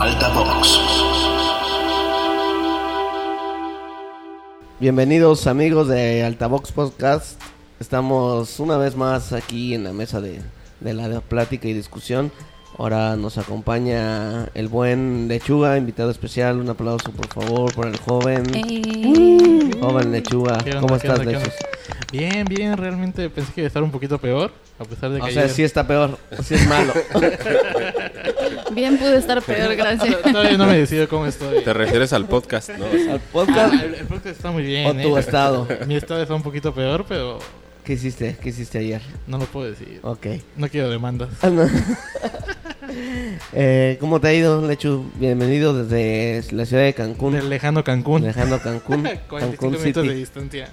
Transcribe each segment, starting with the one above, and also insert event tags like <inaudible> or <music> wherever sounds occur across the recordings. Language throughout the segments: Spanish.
Altavox. Bienvenidos amigos de Altavox Podcast. Estamos una vez más aquí en la mesa de, de la plática y discusión. Ahora nos acompaña el buen Lechuga, invitado especial. Un aplauso por favor por el joven. Eh, Joven Lechuga, ¿Qué onda, ¿cómo estás, onda? Bien, bien, realmente pensé que iba a estar un poquito peor, a pesar de que O sea, ayer- sí está peor, sí es malo. <laughs> bien pude estar peor, gracias. <laughs> Todavía no me decido cómo estoy. Te refieres al podcast, ¿no? Al Ah, podcast el, el podcast está muy bien, o tu ¿eh? estado. <laughs> Mi estado está un poquito peor, pero ¿Qué hiciste? ¿Qué hiciste ayer? no lo puedo decir. Ok. No quiero demandas. Ah, no. <laughs> Eh, ¿Cómo te ha ido, Lechu? Bienvenido desde la ciudad de Cancún. Del lejano Cancún. Dejando Cancún, 45 Cancún minutos de City. distancia.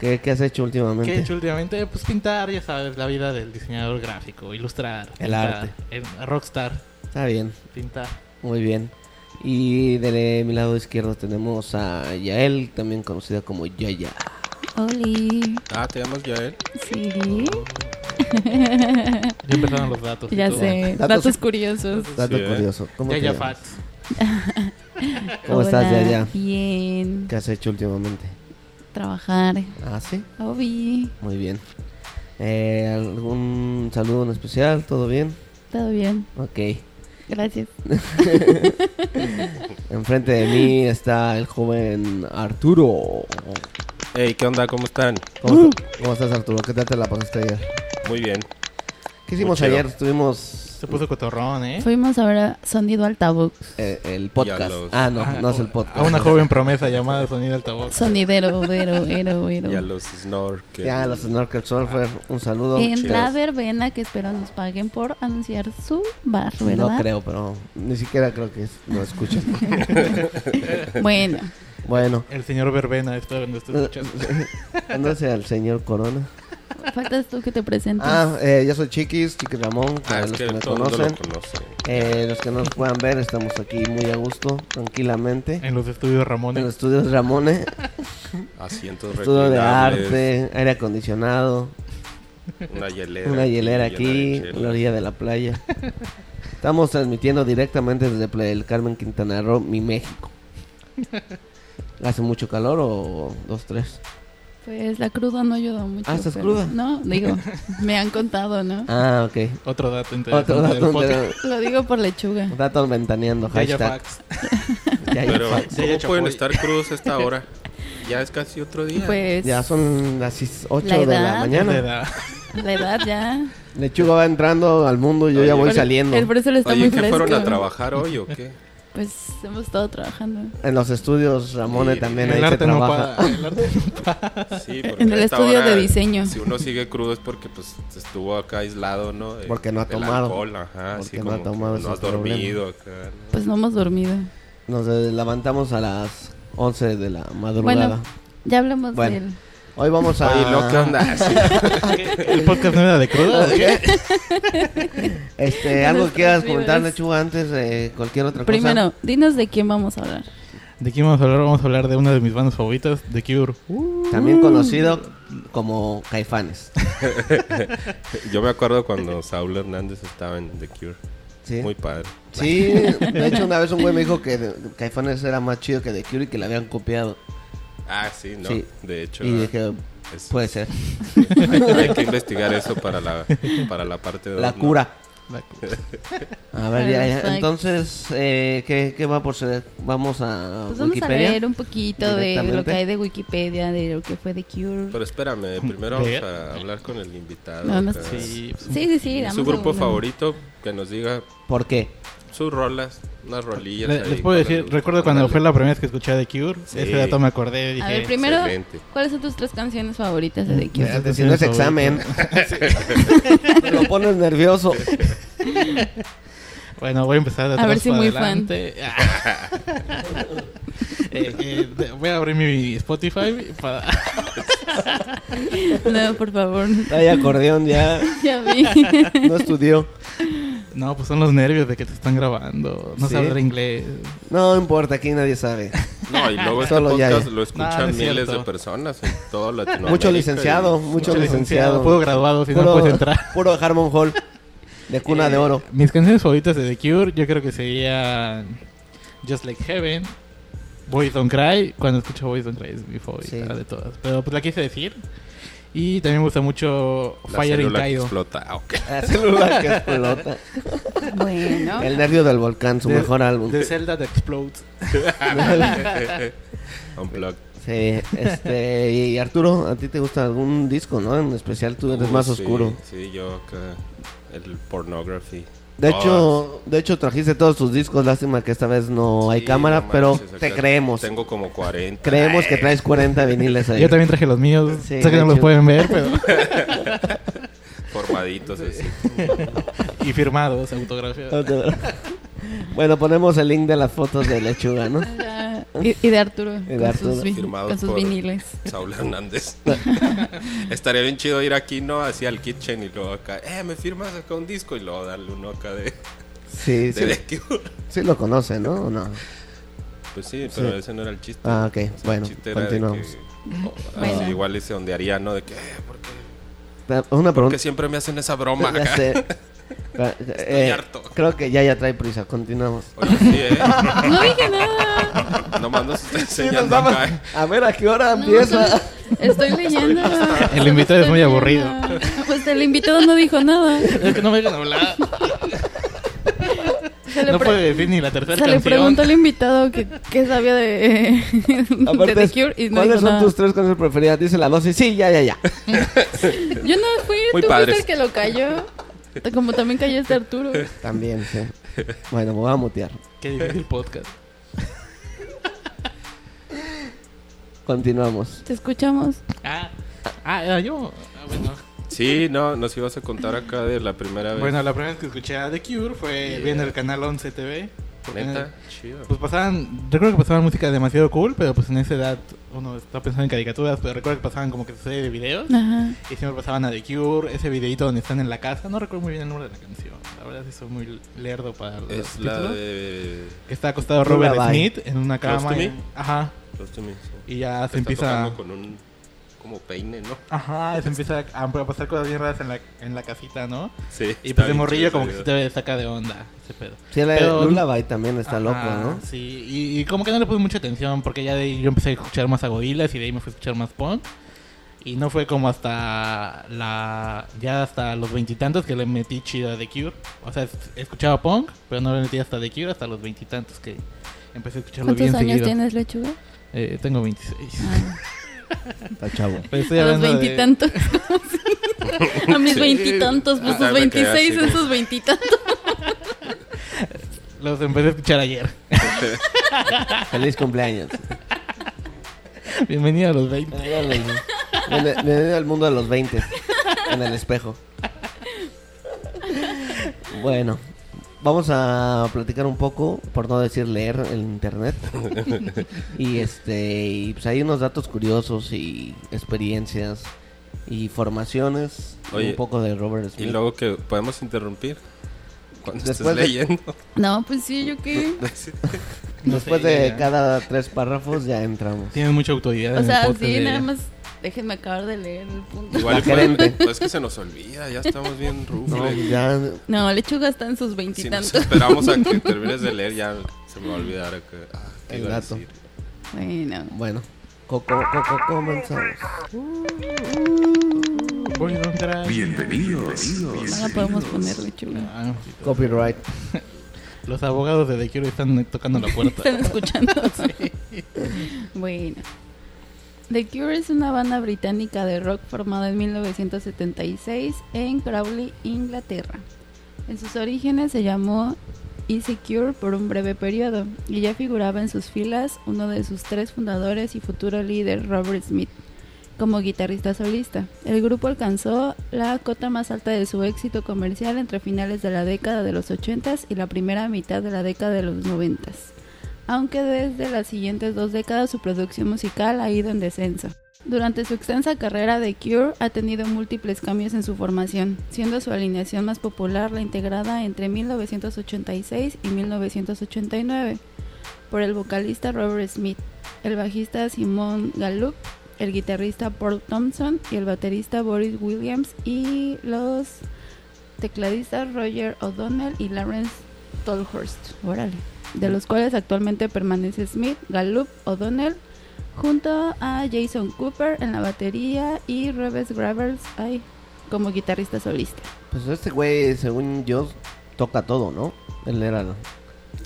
¿Qué, qué has hecho últimamente? ¿Qué he hecho últimamente? Pues pintar, ya sabes, la vida del diseñador gráfico, ilustrar. El pintar, arte. el rockstar, Está bien, pintar. muy bien. Y de mi lado izquierdo tenemos a Yael, también conocida como Yaya. Oli. Ah, ¿te llamas Yael? Sí. Ya empezaron los datos. Ya sé. Datos- Datos, curiosos. Dato Sí, ¿eh? curioso. ¿Cómo, Ya, te ya, llamas? facts. ¿Cómo estás, Yaya? Bien. ¿Qué has hecho últimamente? Trabajar. Ah, sí, Obi. muy bien. Eh, ¿Algún saludo en especial? ¿Todo bien? Todo bien. Ok. Gracias. <laughs> Enfrente de mí está el joven Arturo. Hey, ¿qué onda? ¿Cómo están? ¿Cómo, cómo estás, Arturo? ¿Qué tal te la pasaste ayer? Muy bien. ¿Qué hicimos Muy ayer? Estuvimos Se puso cotorrón, ¿eh? Fuimos a ver a Sonido Altavox. eh, el podcast. los- Ah, no, no es el A podcast. una joven promesa llamada Sonido Altavoz. Sonidero, vero, ero, ero. Y a los snorkel. Ya, los Snorkel Surfer, un saludo. En chidos. la verbena que espero nos paguen por anunciar su bar, ¿verdad? No creo, pero ni siquiera creo que es- lo escuchen. <laughs> Bueno, bueno, El señor Verbena, espero que no esté escuchando. <laughs> no sea el señor Corona. Faltas tú que te presentes. Ah, eh, yo soy Chiquis, Chiquis Ramón, Ah, para los que que me el conocen. lo conoce. Eh, los que no nos puedan ver, estamos aquí muy a gusto, tranquilamente. En los estudios En los Ramones. estudios Ramone, <laughs> Asientos estudio de arte, aire acondicionado, Una hielera. una hielera aquí, en la orilla de la playa. Estamos transmitiendo directamente desde del Carmen, Quintana Roo, mi México. <laughs> ¿Hace mucho calor o dos, tres? Pues la cruda no ayuda mucho. Ah, ¿estás pero- cruda? No, digo, <laughs> me han contado, ¿no? Ah, ok. Otro dato interesante Otro del dato, podcast. Lo digo por lechuga. dato ventaneando, Ya, <laughs> ya, hashtag. Ya, ya, Pero, Ya, ya, ¿cómo pueden estar crudos a esta hora? <laughs> Ya es casi otro día. Pues ya son las 8 La de la mañana. De edad. la edad ya. Lechuga va entrando al mundo y yo ya Oye, voy pero- saliendo. El fresco está Oye, muy ¿qué fresco. fueron a trabajar hoy o qué? Pues hemos estado trabajando. En los estudios Ramone Sí, también El ahí se no trabaja. paga. El arte no <laughs> paga. Sí, <laughs> porque En el estudio hora, de diseño. Si uno sigue crudo es porque pues estuvo acá aislado, ¿no? De- Porque no ha tomado. alcohol, ajá, Porque sí, no ha tomado, No has dormido acá. ¿no? Pues no hemos dormido. Nos levantamos a las 11 de la madrugada. Bueno, ya hablamos Bueno. del... Hoy vamos a... Oye, ¿lo qué onda? <laughs> Sí. ¿El podcast no era de cruda? <laughs> Este, algo que quieras comentar. Lechuga, antes de cualquier otra cosa. Primero, dinos de quién vamos a hablar. ¿De quién vamos a hablar? Vamos a hablar de una de mis bandas favoritas, The Cure. También conocido como Caifanes. <laughs> Yo me acuerdo cuando Saúl Hernández estaba en The Cure. ¿Sí? Muy padre. Sí, de hecho una vez un güey me dijo que Caifanes era más chido que The Cure y que le habían copiado. Ah, sí, ¿no? Sí. De hecho, Y dije, es- puede ser. hay, hay que investigar eso para la, para la parte de... La cura. La- <laughs> A ver, ya. Entonces, eh, ¿qué, ¿qué va por ser? Vamos a Pues vamos a leer un poquito de lo que hay de Wikipedia, de lo que fue The Cure. Pero espérame, primero vamos a hablar con el invitado. No, no. Sí, Sí, sí, sí. Su grupo favorito, que nos diga ¿Por qué? Sus rolas, unas rolillas. le- ahí les puedo decir, el- recuerdo cuando fue la primera vez que escuché a The Cure. Sí. Ese dato me acordé y dije... A ver, primero, Excelente. ¿cuáles son tus tres canciones favoritas de The Cure? Espérate, si no es examen. <laughs> Lo pones nervioso. <laughs> Bueno, voy a empezar de atrás ver si para muy adelante. <laughs> Eh, eh, de- voy a abrir mi Spotify para... No, por favor. Hay acordeón ya. Ya vi. No estudió. No, pues son los nervios de que te están grabando. No Sí. sé hablar inglés. No importa, aquí nadie sabe. No, y luego este Solo ya, podcast ya. lo escuchan No, no es miles de personas en todo Latinoamérica. Mucho licenciado, y- mucho licenciado. Puedo graduado si no Puro, puedes entrar. <laughs> puro Harmon Hall. De cuna de Eh, oro. Mis canciones favoritas de The Cure, yo creo que serían Just Like Heaven, Boys Don't Cry. Cuando escucho Boys Don't Cry es mi favorita Sí. de todas. Pero pues la quise decir. Y también me gusta mucho La Fire in Kaido. explota. Ah, ok. La célula que explota. <laughs> Bueno. El nervio del volcán, su De- mejor álbum. De Zelda that Explodes. <laughs> Unplugged. Sí, este, y Arturo, ¿a ti te gusta algún disco, no? En especial tú eres más sí, oscuro. Sí, yo acá. El pornography. De Todas. hecho, de hecho trajiste todos tus discos, lástima que esta vez no hay cámara, no pero manches, te creemos. Tengo como 40. Creemos que traes 40 viniles ahí. Yo también traje los míos. Sí, sé que no los pueden ver, pero. <laughs> Formaditos así. y firmados, autografiados. <laughs> bueno, ponemos el link de las fotos de lechuga, ¿no? <laughs> Y, y de Arturo. de con Arturo. sus, Firmados con sus por- viniles. Saúl Hernández. <laughs> Estaría bien chido ir aquí, ¿no? Así al kitchen y luego acá, eh, me firmas acá un disco y luego darle uno acá de, Sí, de sí, sí lo conoce, ¿no? ¿O no? Pues sí, pero Sí. ese no era el chiste. Ah, ok, O sea, bueno, el chiste era de continuamos. que, <laughs> oh, Bueno. así igual se ondearía, ¿no? De que, eh, ¿por qué, Una pregunta. siempre me hacen esa broma Ya <laughs> acá? Pa- eh, harto. creo que ya ya trae prisa, continuamos. Oye, sí, ¿eh? <laughs> No dije nada. Nomás nos está Sí, enseñando nos vamos- acá. ¿eh? A ver, ¿a qué hora empieza? Estoy leyendo. El invitado es muy Estoy aburrido. leyendo. Pues el invitado no dijo nada. Es que no me dejan hablar. No puede decir ni la tercera se le preguntó al invitado que, que sabía de, <laughs> de Aparte, The Cure y no ¿cuáles son nada. tus tres canciones preferidas? Dice la dosis. Sí, ya, ya, ya. Yo no fui, Muy tú padres. fuiste el que lo cayó. Como también cayó este Arturo. También, sí. Bueno, me voy a mutear. Qué difícil podcast. Continuamos. Te escuchamos. Ah, ah, era yo. Ah, bueno. Sí, no, nos ibas a contar acá de la primera vez. Bueno, la primera vez que escuché a The Cure fue viendo el canal 11 TV. Porque Neta, chido. Pues pasaban, recuerdo que pasaban música demasiado cool, pero pues en esa edad uno está pensando en caricaturas, pero recuerdo que pasaban como que serie de videos Ajá. y siempre pasaban a The Cure, ese videito donde están en la casa, no recuerdo muy bien el nombre de la canción, la verdad sí soy muy lerdo para los Es la títulos. de... Que está acostado Robert Lullaby. Smith en una Close cama. to me. y- Ajá, Close to me, sí. y ya se Está empieza... tocando con un como peine, ¿no? Ajá, se empieza a, a pasar cosas bien raras en la, en la casita, ¿no? Sí. Y pues de morrillo como que se te saca de onda ese pedo. Sí, la Pero- Lullaby también está Ajá, loco, ¿no? Sí, y, y como que no le puse mucha atención porque ya de ahí yo empecé a escuchar más a y de ahí me fui a escuchar más punk. Y no fue como hasta la ya hasta los veintitantos que le metí chido a The Cure. O sea, es- escuchaba punk, pero no le metí hasta The Cure hasta los veintitantos que empecé a escucharlo ¿Cuántos bien años seguido. tienes, lechuga? Eh, tengo 26. Ah, <laughs> Está chavo. Estoy a los de- veintitantos. A mis Sí. veintitantos, pues Ah, sus veintiséis, esos veintitantos. Los empecé a escuchar ayer. Feliz cumpleaños. Bienvenido a los 20. Bienvenido bienvenido al mundo de los 20 en el espejo. Bueno, vamos a platicar un poco, por no decir leer el internet. <laughs> y este, y pues hay unos datos curiosos y experiencias y formaciones. Oye, un poco de Robert Y Smith. luego que podemos interrumpir cuando Después estés leyendo. <laughs> No, pues sí, yo qué. <laughs> Después de cada tres párrafos ya entramos. Tienes mucha autoridad O en sea, el podcast sí, nada más déjenme acabar de leer el punto. Igual La y fue- gerente. pues es que se nos olvida, ya estamos bien <laughs> No, rufles. ya No, lechuga está en sus si nos veintitantos. esperamos a que <laughs> termines de leer, ya se me va a olvidar que, ah, ¿qué El decir? Bueno. Bueno, Coco, Coco, comenzamos. Entrar. Bienvenidos. No la podemos poner lechuga. Ah, Copyright. los abogados de The Cure están tocando la puerta. <laughs> Están escuchando. Bueno. The Cure es una banda británica de rock formada en 1976 en Crowley, Inglaterra. En sus orígenes se llamó Easy Cure por un breve periodo y ya figuraba en sus filas uno de sus tres fundadores y futuro líder, Robert Smith, como guitarrista solista. El grupo alcanzó la cota más alta de su éxito comercial entre finales de la década de los 80s y la primera mitad de la década de los 90s aunque desde las siguientes dos décadas su producción musical ha ido en descenso. Durante su extensa carrera, The Cure ha tenido múltiples cambios en su formación, siendo su alineación más popular la integrada entre 1986 y 1989 por el vocalista Robert Smith, el bajista Simon Gallup, el guitarrista Paul Thompson y el baterista Boris Williams y los tecladistas Roger O'Donnell y Lawrence Tolhurst, órale, de los cuales actualmente permanece Smith, Gallup, O'Donnell, junto a Jason Cooper en la batería y Reves Gravers ay, como guitarrista solista. Pues este güey, según yo, toca todo, ¿no? Él era el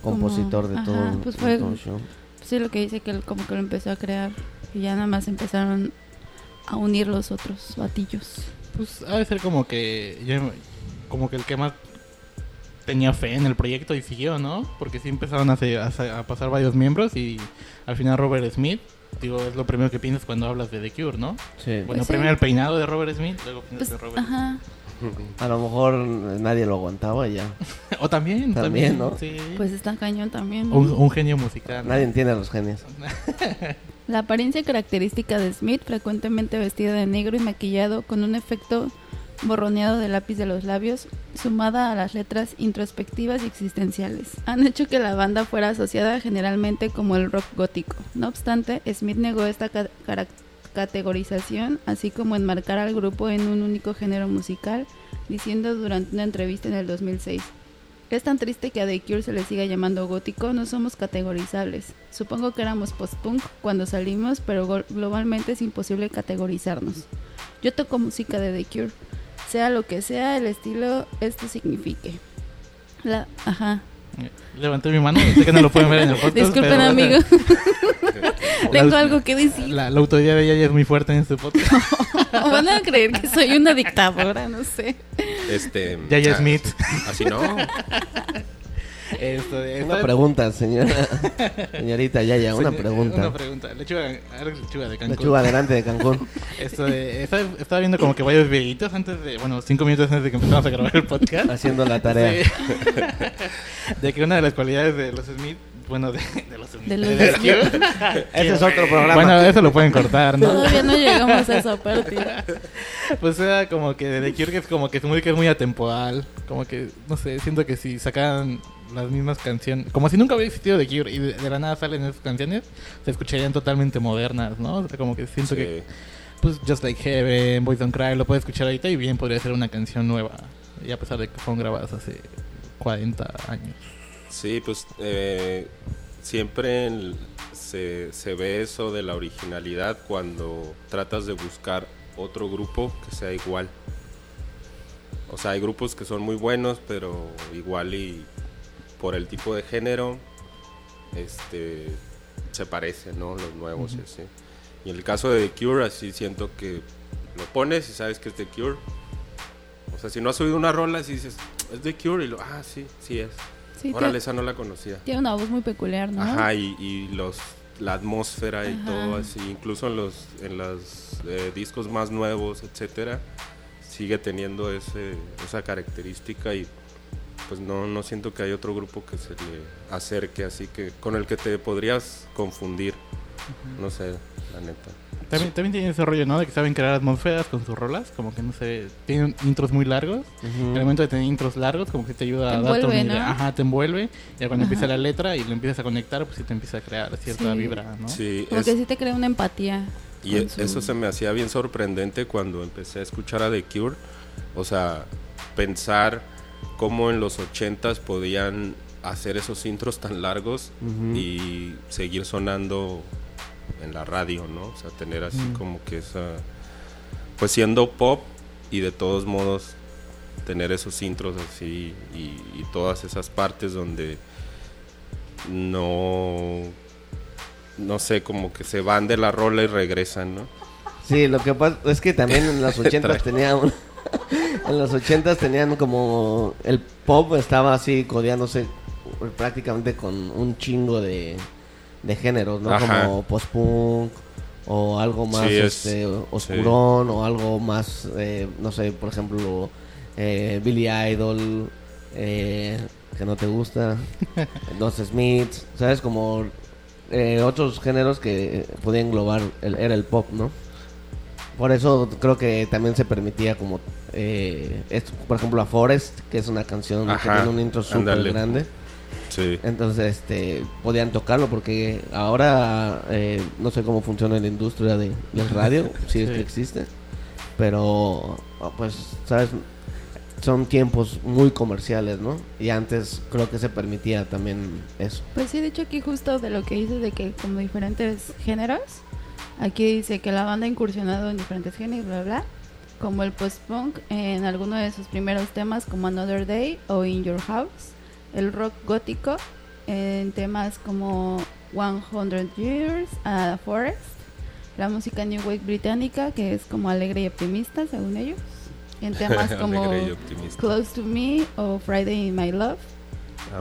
compositor de ajá, todo, pues de fue- todo el show. Sí, lo que dice que él como que lo empezó a crear y ya nada más empezaron a unir los otros batillos. Pues ha de ser como que yo- como que el que más tenía fe en el proyecto y siguió, ¿no? Porque sí empezaron a, se- a a pasar varios miembros y al final Robert Smith, digo, es lo primero que piensas cuando hablas de The Cure, ¿no? Sí. Bueno, sí. primero el peinado de Robert Smith, luego piensas Pues, de Robert ajá, A lo mejor nadie lo aguantaba ya. <laughs> O también, También, también, ¿no? Sí. pues está cañón también. ¿no? un, un genio musical. ¿no? Nadie entiende a los genios. La apariencia característica de Smith, frecuentemente vestido de negro y maquillado con un efecto borroneado de lápiz de los labios, sumada a las letras introspectivas y existenciales, han hecho que la banda fuera asociada generalmente como el rock gótico. No obstante, Smith negó esta categorización, así como enmarcar al grupo en un único género musical, diciendo durante una entrevista en el 2006. Es tan triste que a The Cure se le siga llamando gótico, no somos categorizables. Supongo que éramos post-punk cuando salimos, pero globalmente es imposible categorizarnos. Yo toco música de The Cure, sea lo que sea el estilo esto signifique. La, ajá. Levanté mi mano, sé que no lo pueden ver en el <laughs> podcast. Disculpen, pero- amigo. <laughs> Tengo La- algo que decir. La, la autoridad de ella ya es muy fuerte en este podcast. <laughs> Van a creer que soy una dictadora, no sé. Este. Yaya Smith. Así no. Esto de- Una pregunta, señora. <laughs> Señorita Yaya, una pregunta. Una pregunta. Lechuga, Lechuga de Cancún. Lechuga delante de Cancún. <laughs> Esto de- estaba, estaba viendo como que varios videitos antes de, bueno, cinco minutos antes de que empezamos a grabar el podcast. Haciendo la tarea. Sí. <laughs> de que una de las cualidades de los Smith, bueno, de, de los Smith, De los. Cure, Ese es otro programa. Bueno, eso lo pueden cortar, ¿no? Todavía no llegamos a esa parte. Pues era como que de The Cure que es como que su música es muy atemporal. Como que, no sé, siento que si sacaran las mismas canciones, como si nunca hubiera existido The Cure y de, la nada salen esas canciones, se escucharían totalmente modernas, ¿no? O sea, como que siento que, pues, Just Like Heaven, Boys Don't Cry, lo puedes escuchar ahorita y bien podría ser una canción nueva. Y a pesar de que fueron grabadas hace 40 años. Sí, pues eh, siempre el- se, se ve eso de la originalidad cuando tratas de buscar otro grupo que sea igual. O sea, hay grupos que son muy buenos, pero igual y por el tipo de género, este, se parecen, ¿no? Los nuevos y así. Y en el caso de The Cure, así siento que lo pones y sabes que es The Cure. O sea, si no has oído una rola, si dices, es The Cure, y lo, ah, sí, sí es. Sí, Órale, tiene, esa no la conocía. tiene una voz muy peculiar, ¿no? Ajá, y, y los la atmósfera y Ajá. todo así, incluso en los en los eh, discos más nuevos, etcétera, sigue teniendo ese esa característica y pues no no siento que hay otro grupo que se le acerque así que con el que te podrías confundir. No sé, la neta. También, también tiene ese rollo, ¿no? De que saben crear atmósferas con sus rolas, como que no sé, tienen intros muy largos. Ujú. El momento de tener intros largos, como que te ayuda Te a envuelve, idea. ¿no? Ajá, te envuelve. Ya cuando Ajá. empieza la letra y lo empiezas a conectar, pues sí te empieza a crear cierta Sí. vibra, ¿no? Sí, Como es- que sí te crea una empatía. Y e- su- eso se me hacía bien sorprendente cuando empecé a escuchar a The Cure. O sea, pensar cómo en los ochentas podían hacer esos intros tan largos y seguir sonando en la radio, ¿no? O sea, tener así Mm. como que esa... Pues siendo pop y de todos modos tener esos intros así y, y todas esas partes donde no... No sé, como que se van de la rola y regresan, ¿no? Sí, lo que pasa es que también en los <laughs> ochentas tenían <laughs> en los ochentas tenían como el pop estaba así codeándose prácticamente con un chingo de, de géneros, ¿no? Ajá. Como post-punk o algo más Sí, es- este, oscurón o algo más, eh, no sé, por ejemplo, eh, Billy Idol, eh, que no te gusta, <laughs> los Smiths, ¿sabes? Como eh, otros géneros que podían englobar, el, era el pop, ¿no? Por eso creo que también se permitía como, eh, esto, por ejemplo, a Forest, que es una canción que tiene un intro súper grande. Sí. Entonces, este, podían tocarlo porque ahora eh, no sé cómo funciona la industria de, del radio, <laughs> si es que existe, pero pues, sabes, son tiempos muy comerciales, ¿no? Y antes creo que se permitía también eso. Pues sí, de hecho aquí justo de lo que dices de que como diferentes géneros, aquí dice que la banda ha incursionado en diferentes géneros, bla, bla, como el post-punk en alguno de sus primeros temas como Another Day o In Your House, el rock gótico en temas como 100 Years a Forest, la música New Wave británica que es como alegre y optimista según ellos, en temas <laughs> como. Close to Me o Friday in My Love.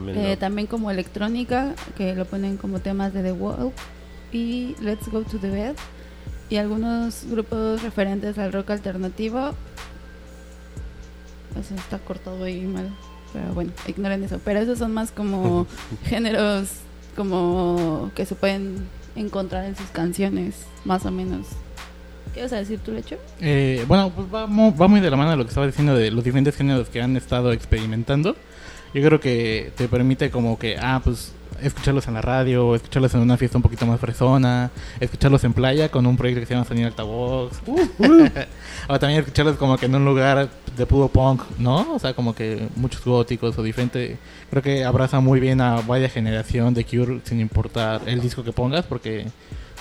Eh, también como electrónica, que lo ponen como temas de The Wall y Let's Go to the Bed. Y algunos grupos referentes al rock alternativo. Eso está cortado ahí mal. Pero bueno, ignoren eso. Pero esos son más como <laughs> géneros como que se pueden encontrar en sus canciones, más o menos. ¿Qué vas a decir tú, Lecho? Eh, bueno, pues va, va muy de la mano de lo que estaba diciendo de los diferentes géneros que han estado experimentando. Yo creo que te permite como que, ah, pues escucharlos en la radio, escucharlos en una fiesta un poquito más fresona, escucharlos en playa con un proyecto que se llama Sonido Altavox. <laughs> o también escucharlos como que en un lugar de puro punk, ¿no? O sea, como que muchos góticos o diferente. Creo que abraza muy bien a vaya generación de Cure sin importar el disco que pongas porque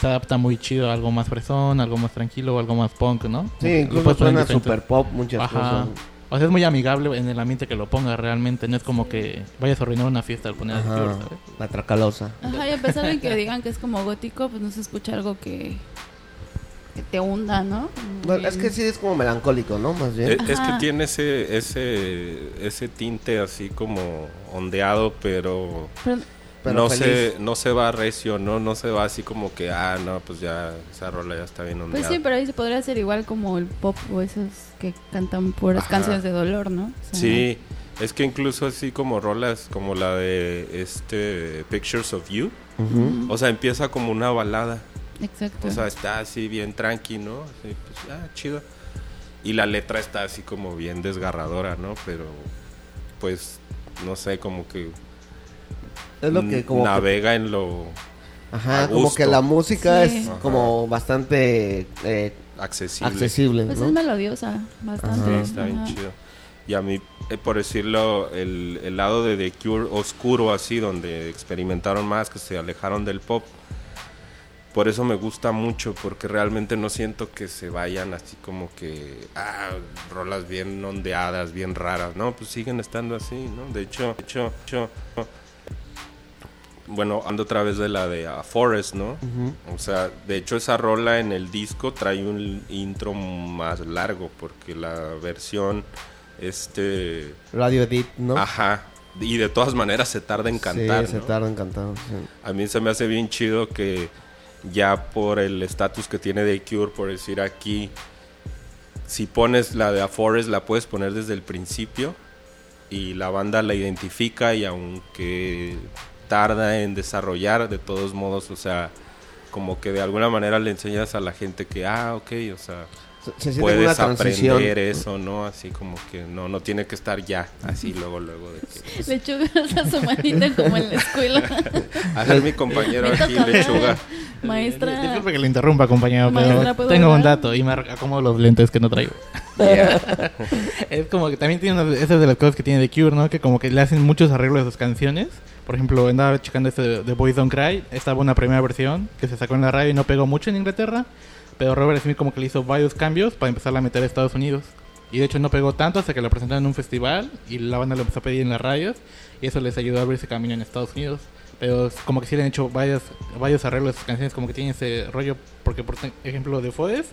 se adapta muy chido a algo más fresón, algo más tranquilo, algo más punk, ¿no? Sí, incluso suena super pop muchas Ajá. cosas. O sea, es muy amigable en el ambiente que lo ponga realmente. No es como que vayas a arruinar una fiesta al poner a The Cure, Ajá, ¿sabes? la tracalosa. Ajá, y a pesar de que digan que es como gótico, pues no se escucha algo que, que te hunda, ¿no? Bueno, es que sí es como melancólico, ¿no? Más bien. Eh, Es que tiene ese, ese, ese tinte así como ondeado, pero, Pero- Pero no, feliz. se, no se va recio, ¿no? No se va así como que, ah, no, pues ya esa rola ya está bien Pues ondeada. sí, pero ahí se podría hacer igual como el pop o esos que cantan puras Ajá. canciones de dolor, ¿no? O sea, Sí, es que incluso así como rolas como la de este Pictures of You, o sea, empieza como una balada. Exacto. O sea, está así bien tranqui, ¿no? Así, pues, ah, chido. Y la letra está así como bien desgarradora, ¿no? Pero, pues, no sé, como que, Es lo que como que- navega en lo ajá, como que la música Sí. es Ajá. como bastante eh, accesible. accesible, pues ¿no? es melodiosa, bastante. Sí, está bien chido. Y a mí, eh, por decirlo, el, el lado de The Cure oscuro así, donde experimentaron más, que se alejaron del pop, por eso me gusta mucho, porque realmente no siento que se vayan así como que, ah, rolas bien ondeadas, bien raras, ¿no? Pues siguen estando así, ¿no? De hecho, de hecho, de hecho, bueno, ando otra vez de la de ah, Forest, ¿no? O sea, de hecho esa rola en el disco trae un intro más largo porque la versión este Radio Edit, ¿no? ajá, y de todas maneras se tarda en cantar, Sí, se ¿no? tarda en cantar. sí. A mí se me hace bien chido que ya por el estatus que tiene de Cure, por decir aquí, si pones la de A Forest la puedes poner desde el principio y la banda la identifica y aunque tarda en desarrollar, de todos modos, o sea, como que de alguna manera le enseñas a la gente que, ah, ok, o sea, Se, siente como una puedes transición. aprender eso, ¿no? Así como que no, no tiene que estar ya, así luego, luego de que... <laughs> pues, Lechuga a su manita como en la escuela. <laughs> a ver mi compañero Me aquí, lechuga. Maestra. Eh, Disculpe que le interrumpa, compañero, Maestra, pero ¿puedo tengo un hablar? dato y me acomodo los lentes que no traigo. <laughs> es como que también tiene una, esa es de las cosas que tiene The Cure, ¿no? Que como que le hacen muchos arreglos a sus canciones. Por ejemplo, andaba checando este de The Boys Don't Cry. Estaba una primera versión que se sacó en la radio y no pegó mucho en Inglaterra. Pero Robert Smith como que le hizo varios cambios para empezar a meter a Estados Unidos. Y de hecho no pegó tanto hasta que lo presentaron en un festival y la banda lo empezó a pedir en las radios. Y eso les ayudó a abrirse camino en Estados Unidos. Pero como que sí le han hecho varios, varios arreglos a sus canciones, como que tienen ese rollo. Porque, por ejemplo, de Fodes,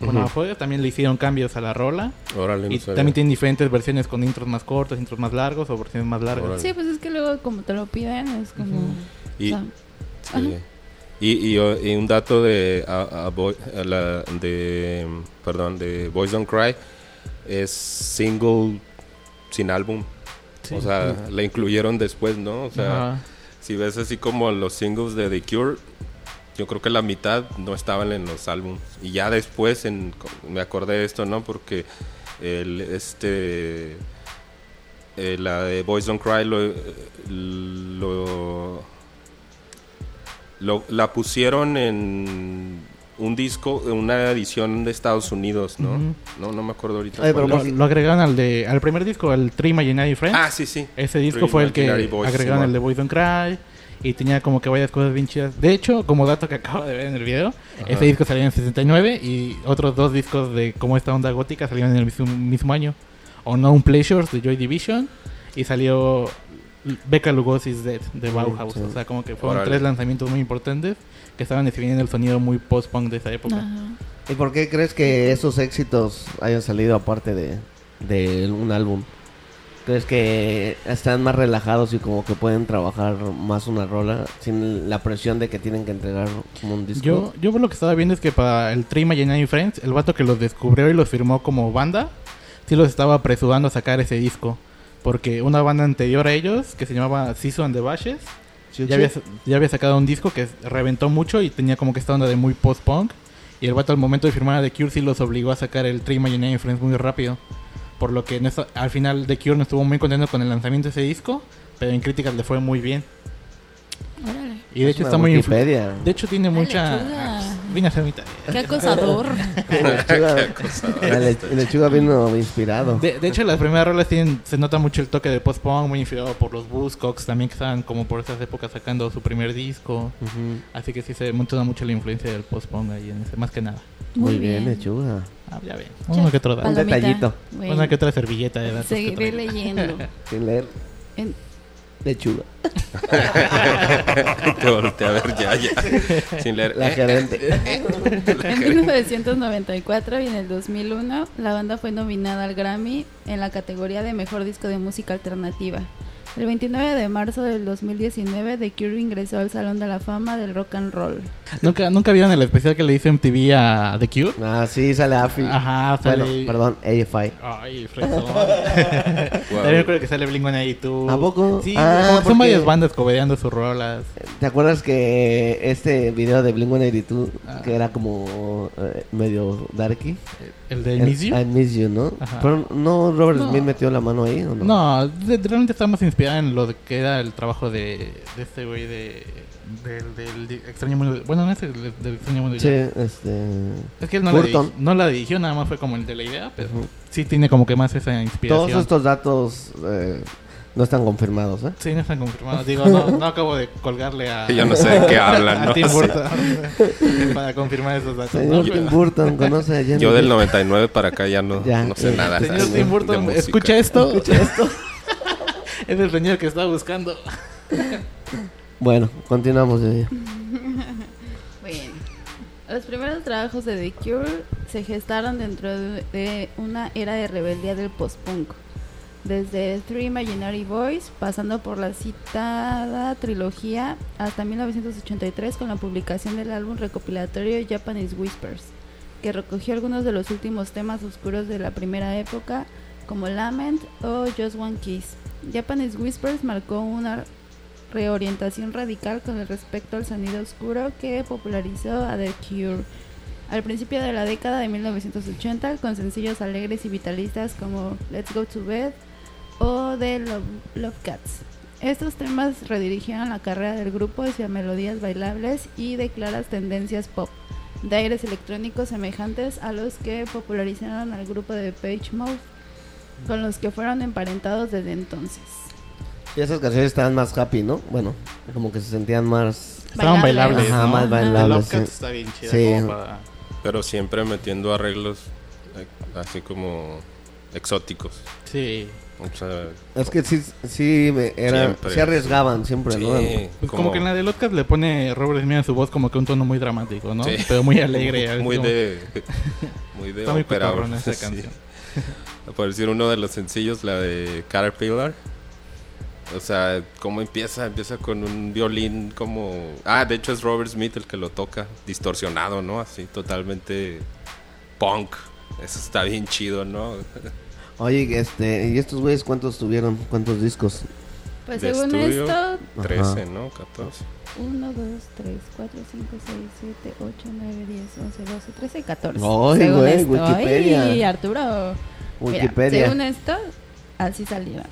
bueno, a Fodes también le hicieron cambios a la rola. Órale, no Y sabía. también tienen diferentes versiones con intros más cortos, intros más largos o versiones más largas. Órale. Sí, pues es que luego como te lo piden es como... Y, o sea, sí. Y, y, un dato de, a- a Boy- a la- de, perdón, de Boys Don't Cry es single sin álbum. Sí. O sea, la incluyeron después, ¿no? O sea, Ajá. si ves así como los singles de The Cure, yo creo que la mitad no estaban en los álbumes. Y ya después en, me acordé de esto, ¿no? Porque el, este, eh, la de Boys Don't Cry lo, lo, lo- la pusieron en, un disco, una edición de Estados Unidos, ¿no? Ujú. No, no me acuerdo ahorita. Ay, pero Lo, es. por- lo agregaron al de al primer disco, al Three Imaginary Friends. Ah, sí, sí. Ese disco Three fue el que Boys, agregaron Simón. el de Boys Don't Cry y tenía como que varias cosas bien chidas. De hecho, como dato que acabo de ver en el video, Ajá. ese disco salió en el 69 y otros dos discos de como esta onda gótica salieron en el mismo, mismo año. Unknown Pleasures de Joy Division y salió Becca Lugosi's Dead de Bauhaus. sí. O sea, como que fueron tres lanzamientos muy importantes que estaban definiendo el sonido muy post-punk de esa época. Ajá. ¿Y por qué crees que esos éxitos hayan salido aparte de, de un álbum? ¿Crees que están más relajados y como que pueden trabajar más una rola sin la presión de que tienen que entregar como un disco? Yo, yo lo que estaba viendo es que para el Three Imaginary Friends, el vato que los descubrió y los firmó como banda, sí los estaba apresurando a sacar ese disco. Porque una banda anterior a ellos, que se llamaba Season and the Bashes, Sí, ya, sí. había, ya había sacado un disco que reventó mucho y tenía como que esta onda de muy post-punk. Y el vato al momento de firmar a The Cure sí los obligó a sacar el Three Imaginary Friends muy rápido. Por lo que en al final The Cure no estuvo muy contento con el lanzamiento de ese disco, pero en críticas le fue muy bien. Órale. Y de Es hecho está muy... De hecho tiene Dale, mucha... Vine a hacer mi tarea. Qué acosador. <laughs> Lechuga, la le- lechuga vino inspirado. De, de hecho, las primeras rolas tienen, se nota mucho el toque de post-punk, muy inspirado por los Buzzcocks, también que estaban como por esas épocas sacando su primer disco. Ujú. Así que sí se nota mucho la influencia del post-punk ahí, en ese, más que nada. Muy, bien, lechuga. Ah, ya ven, uno que otro dato. Palomita. detallito. Bueno, Una que otra servilleta de datos. que Seguiré traigo. leyendo. <laughs> Sin leer En, lechuga. <laughs> Te volteé a ver ya, ya. <laughs> Sin leer. La Eh, gerente. <laughs> en 1994 y en el 2001, la banda fue nominada al Grammy en la categoría de Mejor Disco de Música Alternativa. El 29 de marzo del 2019, The Cure ingresó al Salón de la Fama del Rock and Roll. ¿Nunca, ¿Nunca vieron el especial que le hizo MTV a The Cure? Ah, sí, sale Afi. Ajá, sale... Bueno, perdón, AFI. Ay, fresón. <laughs> También creo que sale Blink-182. ¿A poco? Sí, Ah, como que son porque- varias bandas cobedeando sus rolas. ¿Te acuerdas que este video de Blink-182 Ah. que era como eh, medio darky? El de El- Miss You. I Miss You, ¿no? Ajá. Pero no Robert No. Smith metió la mano ahí, ¿o no? No, de- realmente está más inspirada en lo que era el trabajo de, de este güey de, del, extraño mundo. Bueno, no es el del, extraño mundo. Sí, ya. este... Es que él no la, Burton. dirigi- no la dirigió, nada más fue como el de la idea, pero Ujú. sí tiene como que más esa inspiración. Todos estos datos eh, no están confirmados, ¿eh? Sí, no están confirmados. <laughs> Digo, no, no acabo de colgarle a. Yo no sé de qué hablan, a ¿no? Tim Sí. Burton para confirmar esos datos. Señor ¿no? Tim Burton, ¿conoce a Jenny Yo del Depp? 99 para acá ya no, Ya, no sé ya. nada. Señor Tim Burton. ¿escucha esto? ¿Escucha esto? <laughs> es el señor que estaba buscando. Bueno, continuamos. eh. Bueno, los primeros trabajos de The Cure se gestaron dentro de, de una era de rebeldía del post-punk. Desde Three Imaginary Boys, pasando por la citada trilogía, hasta 1983 con la publicación del álbum recopilatorio Japanese Whispers, que recogió algunos de los últimos temas oscuros de la primera época, como Lament o Just One Kiss. Japanese Whispers marcó una reorientación radical con respecto al sonido oscuro que popularizó a The Cure. Al principio de la década de 1980, con sencillos alegres y vitalistas como Let's Go to Bed o The Love, Love Cats. Estos temas redirigieron la carrera del grupo hacia melodías bailables y de claras tendencias pop, de aires electrónicos semejantes a los que popularizaron al grupo de Page Mode, con los que fueron emparentados desde entonces. Y esas canciones estaban más happy, ¿no? Bueno, como que se sentían más... Estaban bailables. Ajá, ¿no? más bailables, Love Cats sí. está bien chida. Sí. como para- Pero siempre metiendo arreglos eh, así como exóticos. Sí. O sea, Es que sí, sí, me- era, Siempre. sí arriesgaban siempre, ¿no? sí, Pues como, que en la de Lotcast le pone Robert Smith en su voz como que un tono muy dramático, ¿no? Sí. Pero muy alegre. <laughs> muy como- de <laughs> muy de Está muy esa sí. canción. <laughs> Por decir uno de los sencillos, la de Caterpillar. O sea, cómo empieza, empieza con un violín como... Ah, de hecho es Robert Smith el que lo toca, distorsionado, ¿no? Así, totalmente punk. Eso está bien chido, ¿no? Oye, este, ¿y estos güeyes cuántos tuvieron? ¿Cuántos discos? Pues De según estudio. esto, 13, ¿no? 14. 1, 2, 3, 4, 5, 6, 7, 8, 9, 10, 11, 12, 13, 14. Ay, según güey, esto. Wikipedia. Ay, Arturo. Mira, según esto, así salieron.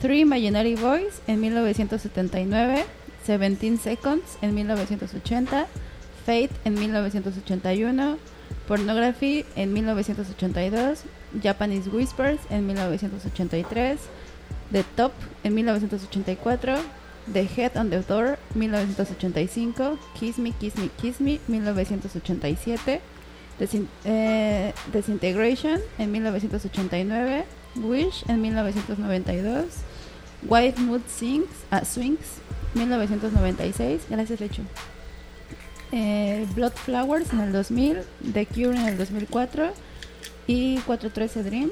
Three Imaginary Boys en 1979, 17 Seconds en 1980, Fate en 1981, Pornography en 1982, Japanese Whispers en 1983, The Top en 1984, The Head on the Door 1985, Kiss Me, Kiss Me, Kiss Me 1987, Desin- eh, Disintegration en 1989, Wish en 1992, White Mood Sings, ah, Swings 1996, gracias Lechu. Eh, Blood Flowers en el 2000, The Cure en el 2004 y 413 Dream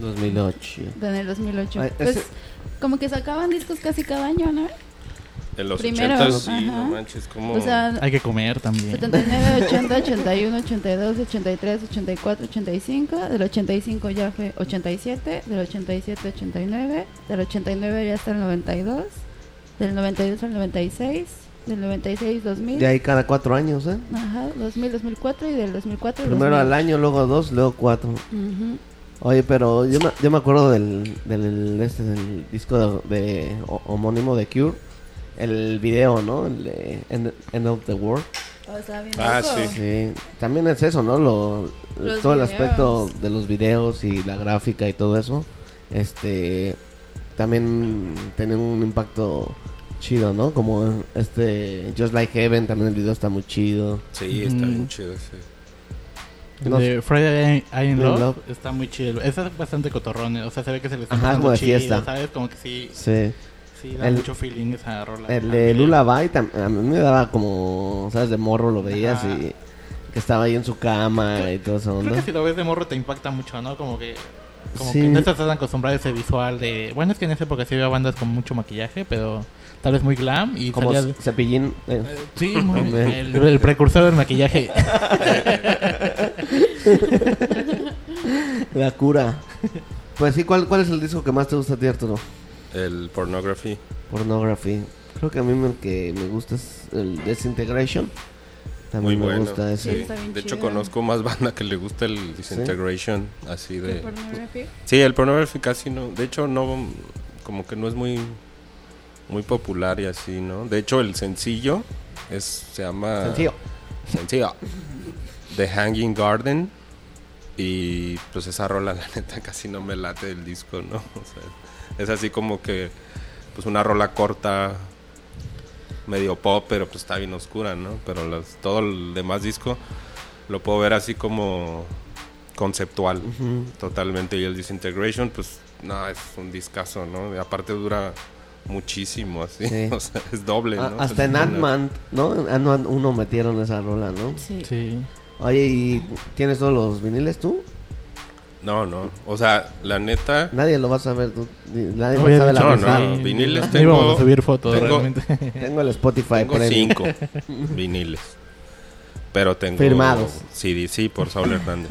2008. en el 2008. Ay, Pues ese- como que sacaban discos casi cada año, ¿no? En los Primero, 80 sí, no manches, como... O sea, Hay que comer también. 79, 80, 81, 82, 83, 84, 85. Del 85 ya fue 87. Del 87, 89. Del 89 ya hasta el 92. Del 92 al 96. Del 96, 2000. De ahí cada cuatro años, ¿eh? Ajá, 2000, 2004 y del 2004 al Primero 2000. al año, luego dos, luego cuatro. Ujú. Oye, pero yo me, yo me acuerdo del, del, este, del disco de, de- ho- homónimo de Cure. El video, ¿no? El de End, End of the World. Oh, bien Ah, loco. sí. Sí, también es eso, ¿no? Lo, Los todo el videos. aspecto de los videos y la gráfica y todo eso. Este también tienen un impacto chido, ¿no? Como este Just Like Heaven, también el video está muy chido. Sí, está Mm. bien chido, sí. No de Friday I in In Love, Love. está muy chido. Ese es bastante cotorrón. O sea, se ve que se le está Ajá, pasando como de chido, fiesta. ¿sabes? Como que sí, Sí. sí da El- mucho feeling esa rola. El de. Lullaby a mí me daba como, ¿sabes? De morro lo veías Ajá. y que estaba ahí en su cama y toda esa Creo que si lo ves de morro te impacta mucho, ¿no? Como que como Sí. que no estás tan acostumbrado a ese visual de... Bueno, es que en esa época sí había bandas con mucho maquillaje, pero tal vez muy glam y Como salía- cepillín. eh. Eh, Sí, muy- el, el precursor del maquillaje. <laughs> La cura. Pues sí, ¿cuál, ¿cuál es el disco que más te gusta a ti, Arturo? El Pornography. Pornography. Creo que a mí el que me gusta es el Disintegration. También Muy me bueno. gusta ese. sí. Está bien De hecho, conozco más banda que le gusta el Disintegration. Así ¿Qué de... pornografía? Sí, el Pornography casi no. De hecho, no. Como que no es muy. Muy popular y así, ¿no? De hecho, el sencillo es, se llama. Sencillo. Sencillo. The Hanging Garden. Y pues esa rola, la neta, casi no me late el disco, ¿no? <laughs> O sea, es así como que. Pues una rola corta. Medio pop, pero pues está bien oscura, ¿no? Pero los- todo el demás disco lo puedo ver así como conceptual Ujú. totalmente. Y el Disintegration, pues, no, es un discazo, ¿no? Y aparte dura muchísimo, así. Sí. <laughs> O sea, es doble, A- ¿no? hasta en Es Ant-Man, ¿no? En Ant-Man 1 metieron esa rola, ¿no? Sí. Sí. Oye, ¿y tienes todos los viniles tú? No, no. O sea, la neta. Nadie lo va a saber. tú- ni- Nadie Oye, sabe la no, verdad. no, viniles No tengo- íbamos a subir fotos, tengo- realmente. Tengo el Spotify Tengo cinco <laughs> viniles. Pero tengo. Firmados. CD, sí, por Saúl Hernández.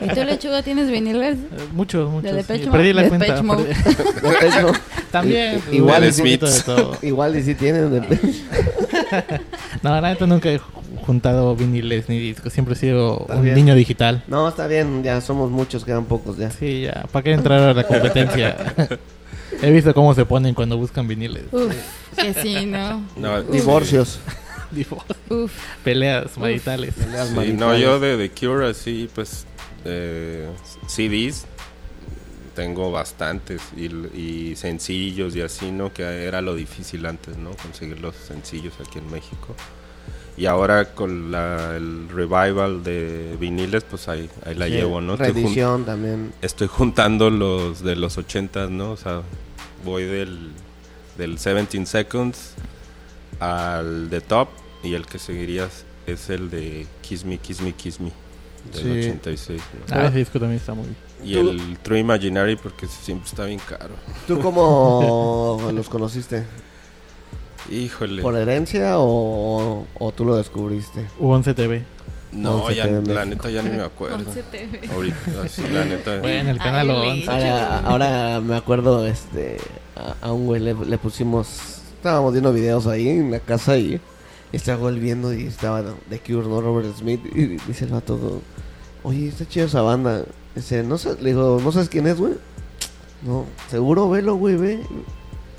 ¿Y tú, Lechuga, tienes viniles? Eh, Muchos, muchos. De sí. Perdí la Mode. <laughs> cuenta. Perdí-. También. I- igual de <laughs> todo. Igual y sí tienen. de- No, la neta nunca he juntado viniles ni discos. Siempre he sido Está un bien. niño digital. No, está bien. Ya somos muchos, quedan pocos ya. Sí, ya. ¿Para qué entrar a la competencia? <laughs> <laughs> He visto cómo se ponen cuando buscan viniles. Uf, que sí, ¿no? No, <laughs> Divorcios. Uf. peleas maritales. Peleas Sí, maritales. no, yo de The Cure así, pues, eh, CDs tengo bastantes y, y sencillos y así, ¿no? Que era lo difícil antes, ¿no? Conseguir los sencillos aquí en México. Y ahora con la, el revival de viniles, pues ahí, ahí la Sí, llevo, ¿no? Reedición también. estoy juntando los de los 80, ¿no? O sea, voy del, del 17 Seconds al The Top y el que seguiría es el de Kiss Me, Kiss Me, Kiss Me del Sí. 86. ¿no? Ah, ese disco también está muy bien. Y Tú- el True Imaginary porque siempre está bien caro. ¿Tú cómo <laughs> los conociste? Híjole. ¿Por herencia o, o tú lo descubriste? U11 TV. No, ya, TV la neta ya ni me acuerdo. Once TV. Ahorita, la neta. <laughs> Bueno, el canal 11. Ahora, ahora me acuerdo, este, a, a un güey le, le pusimos, estábamos viendo videos ahí en la casa y estaba él viendo y estaba de Cure, ¿no? Robert Smith y dice el vato, oye, está chido esa banda. Dice, no sé, le digo, ¿no sabes quién es, güey? No, seguro, velo, güey, ve.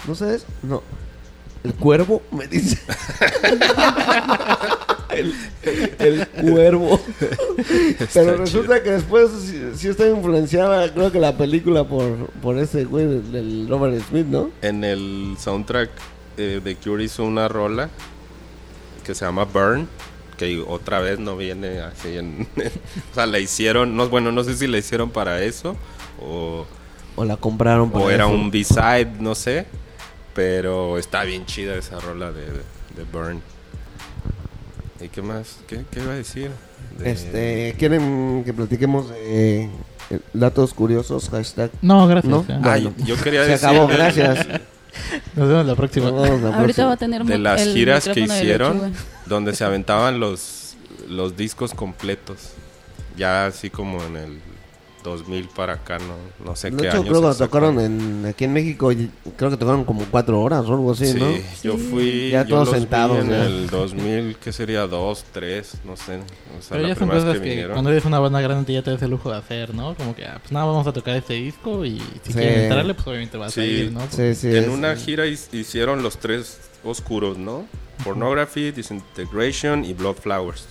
¿No sabes? No. El cuervo me dice. <laughs> el, el cuervo. Pero chido. resulta que después sí, sí está influenciada, creo que la película por, por ese güey del- del Robert Smith, ¿no? En el soundtrack eh, de Cure hizo una rola que se llama Burn, que otra vez no viene así en... <laughs> o sea, la hicieron, no, bueno, no sé si la hicieron para eso o, O la compraron para o era eso. un B-side, no sé, pero está bien chida esa rola de, de Burn. ¿Y qué más? ¿Qué, qué iba a decir? De- Este, ¿quieren que platiquemos de eh, datos curiosos? Hashtag. No, gracias. Bueno, yo quería Se decir acabó, gracias. Nos vemos la próxima. Vemos la Ahorita próxima. va a tener de las el giras que hicieron donde se aventaban los los discos completos ya así como en el 2000 para acá no, no sé De qué hecho, años creo que tocaron en, aquí en México, y- creo que tocaron como cuatro horas o algo así, sí, ¿no? yo fui Ya yo todos sentados, en ya. el 2000 que sería 2, 3 no sé o sea Pero la ya son cosas que que, vinieron cuando eres una banda grande ya te das el lujo de hacer, ¿no? Como que, ah, pues nada, vamos a tocar este disco y si Sí. quieren entrarle, pues obviamente vas Sí. a ir, ¿no? Sí, sí. en es- una gira hicieron los tres oscuros no Pornography Disintegration y Blood Flowers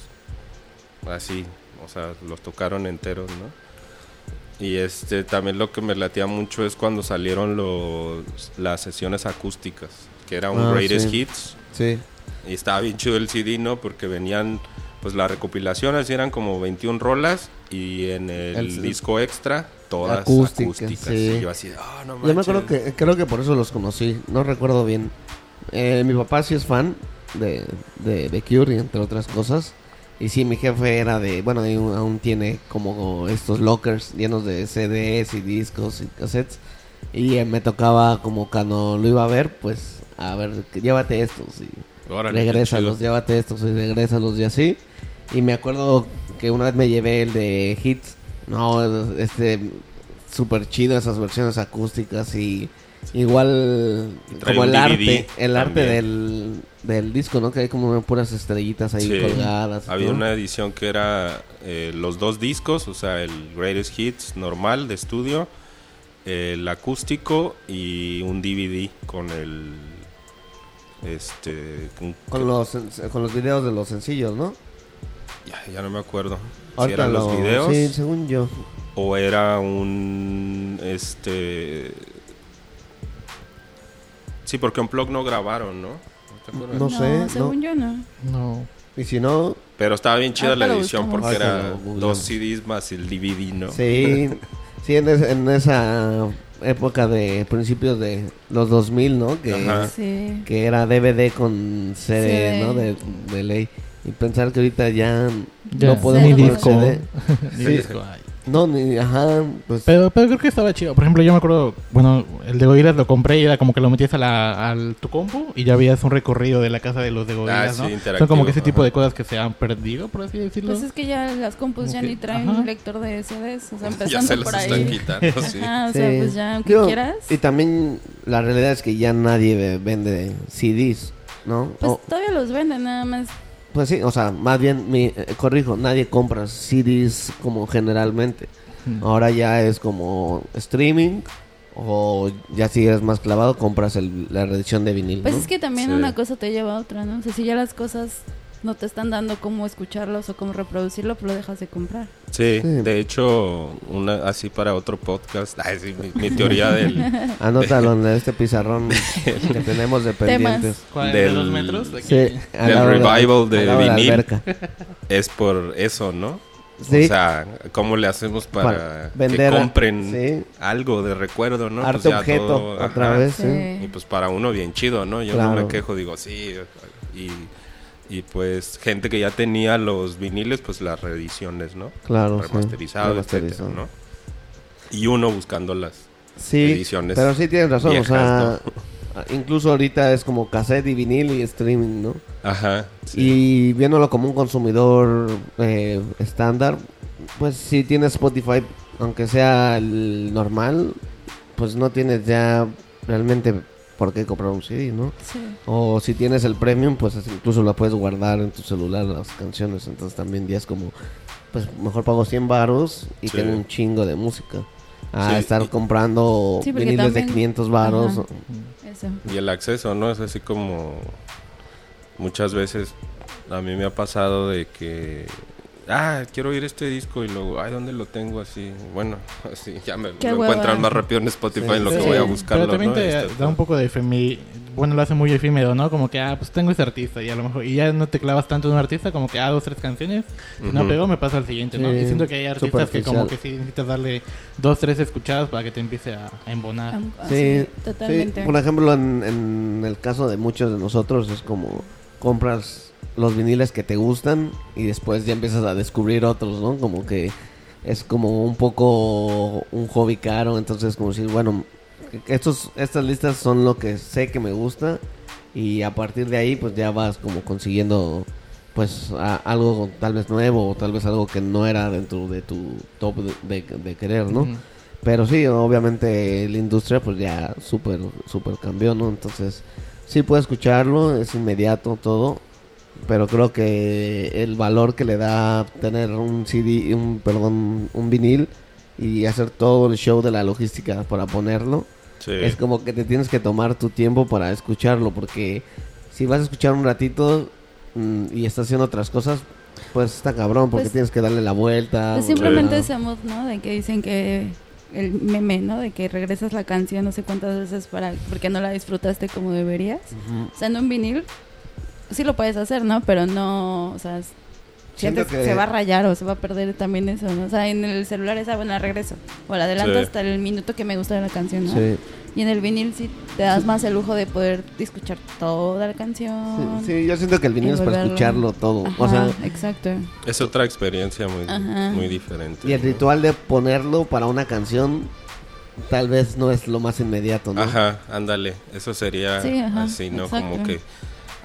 así o sea los tocaron enteros no Y este también lo que me latía mucho es cuando salieron los, las sesiones acústicas, que era un Ah, Greatest sí. Hits. Sí. Y estaba bien chido el CD, ¿no? Porque venían, pues la recopilación así eran como 21 rolas y en el, El- disco extra todas Acústicas, acústicas. sí. Y yo así, ah, no Yo me acuerdo manches". que creo que por eso los conocí, no recuerdo bien. Eh, mi papá sí es fan de, de, de Cure, entre otras cosas. Y sí, mi jefe era de, bueno, aún tiene como estos lockers llenos de CDs y discos y cassettes. Y eh, me tocaba como cuando lo iba a ver, pues, a ver, llévate estos y Órale, regrésalos, llévate estos y regrésalos y así. Y me acuerdo que una vez me llevé el de Hits, no, este, súper chido esas versiones acústicas y igual como el DVD arte, el arte del, del disco, ¿no? Que hay como puras estrellitas ahí Sí. colgadas. Había ¿no? una edición que era eh, los dos discos, o sea, el Greatest Hits normal de estudio, el acústico y un DVD con el este con- Con los, con los videos de los sencillos, ¿no? ya, ya no me acuerdo si eran los lo- videos Sí, según yo. o era un este sí porque un blog no grabaron no ¿No te acuerdas? No sé, ¿no? según yo no. No. Y si no, pero estaba bien chida Ahorita la edición porque Ahorita era dos CDs más el DVD no Sí, sí en, es- en esa época de principios de los 2000, ¿no? Que, Ajá. Sí. que era DVD con CD. ¿no? De, de ley. Y pensar que ahorita ya, Ya, no podemos ni disco. CD. <laughs> Ni Sí. disco hay. No, ni, ajá, pues... Pero, pero creo que estaba chido. Por ejemplo, yo me acuerdo, bueno, el de Gorillaz lo compré y era como que lo metías a la, al tu compu y ya veías un recorrido de la casa de los de Gorillaz, Ah, sí, ¿no? interactivo, Son como que ese tipo ajá. de cosas que se han perdido, por así decirlo. Pues es que ya las compus ya ni traen ajá. lector de CDs, o sea, ya empezando se los por están ahí. quitando <laughs> sí Ah, o sea, sí. pues ya, aunque Digo, quieras. Y también la realidad es que ya nadie ve- vende CDs, ¿no? Pues O- todavía los venden, nada más. Pues sí, o sea, más bien, mi, eh, corrijo, nadie compra CDs como generalmente. Mm. Ahora ya es como streaming o ya si eres más clavado compras el- la reedición de vinil. Pues ¿no? es que también Sí. una cosa te lleva a otra, ¿no? O sea, si ya las cosas no te están dando cómo escucharlos o cómo reproducirlo, pues lo dejas de comprar. Sí, Sí. de hecho, una así para otro podcast, <laughs> ay, sí, mi, mi teoría del, <laughs> Anótalo en este pizarrón que <laughs> tenemos de pendientes. ¿Cuál? del- ¿De metros? ¿De Sí, Del revival de vinil. es por eso, ¿no? Sí, O sea, ¿cómo le hacemos para, Para vender que compren sí. algo de recuerdo, no? Pues arte ya objeto todo, otra ajá. vez. sí. Sí. Y pues para uno bien chido, ¿no? Yo Claro. no me quejo, digo, sí. Y, y pues gente que ya tenía los viniles, pues las reediciones, ¿no? Claro, sí. Remasterizado, etcétera. ¿no? Y uno buscando las Sí, ediciones. pero sí tienes razón, viejas, o sea, <laughs> incluso ahorita es como cassette y vinil y streaming, ¿no? Ajá. sí. Y viéndolo como un consumidor eh, estándar, pues si tienes Spotify, aunque sea el normal, pues no tienes ya realmente por qué comprar un CD, ¿no? Sí. O si tienes el premium, pues es- incluso la puedes guardar en tu celular las canciones, entonces también es como, pues mejor pago 100 varos y Sí. tengo un chingo de música. A Sí, estar comprando viniles de también- 500 varos. Ajá. Eso. Y el acceso, ¿no? Es así como muchas veces A mí me ha pasado de que, ah, quiero oír este disco y luego, ay, ¿dónde lo tengo? Así, bueno, <laughs> así ya me hueva. encuentran más rápido en Spotify Sí, en lo que sí. voy a buscarlo. Pero también ¿no? te Este, da un poco de efemi- Bueno, lo hace muy efímero, ¿no? Como que, ah, pues tengo este artista y a lo mejor... Y ya no te clavas tanto en un artista, como que, ah, dos, tres canciones. Si no pegó, me paso al siguiente, ¿no? Sí, Y siento que hay artistas que como que sí necesitas darle dos, tres escuchadas para que te empiece a, a embonar. Sí, totalmente. sí, por ejemplo, en, en el caso de muchos de nosotros es como compras los viniles que te gustan y después ya empiezas a descubrir otros, ¿no? Como que es como un poco un hobby caro, entonces como decir, bueno, estos, estas listas son lo que sé que me gusta y a partir de ahí pues ya vas como consiguiendo pues a- algo tal vez nuevo o tal vez algo que no era dentro de tu top de, de- de querer, ¿no? Pero sí, obviamente la industria pues ya súper, súper cambió, ¿no? Entonces sí puedo escucharlo, es inmediato todo, pero creo que el valor que le da tener un CD, un, perdón, un vinil y hacer todo el show de la logística para ponerlo, sí. es como que te tienes que tomar tu tiempo para escucharlo, porque si vas a escuchar un ratito mm, y estás haciendo otras cosas, pues está cabrón, porque Pues- tienes que darle la vuelta. Pues simplemente ese mood, ¿no? De que dicen que el meme, ¿no? De que regresas la canción no sé cuántas veces para porque no la disfrutaste como deberías. Ujú. O sea, en un vinil sí lo puedes hacer, ¿no? Pero no, o sea, sientes que que- se va a rayar o se va a perder también eso, ¿no? O sea, en el celular es, ah, bueno, la regreso. O la adelanto Sí. hasta el minuto que me gusta de la canción, ¿no? Sí. Y en el vinil sí te das más el lujo de poder escuchar toda la canción. Sí, sí, yo siento que el vinil es para escucharlo todo. Ajá, O sea, exacto. Es otra experiencia muy, Ajá. muy diferente. y el ritual de ponerlo para una canción tal vez no es lo más inmediato, ¿no? Ajá, ándale, eso sería Sí, ajá, así, ¿no? exacto. Como que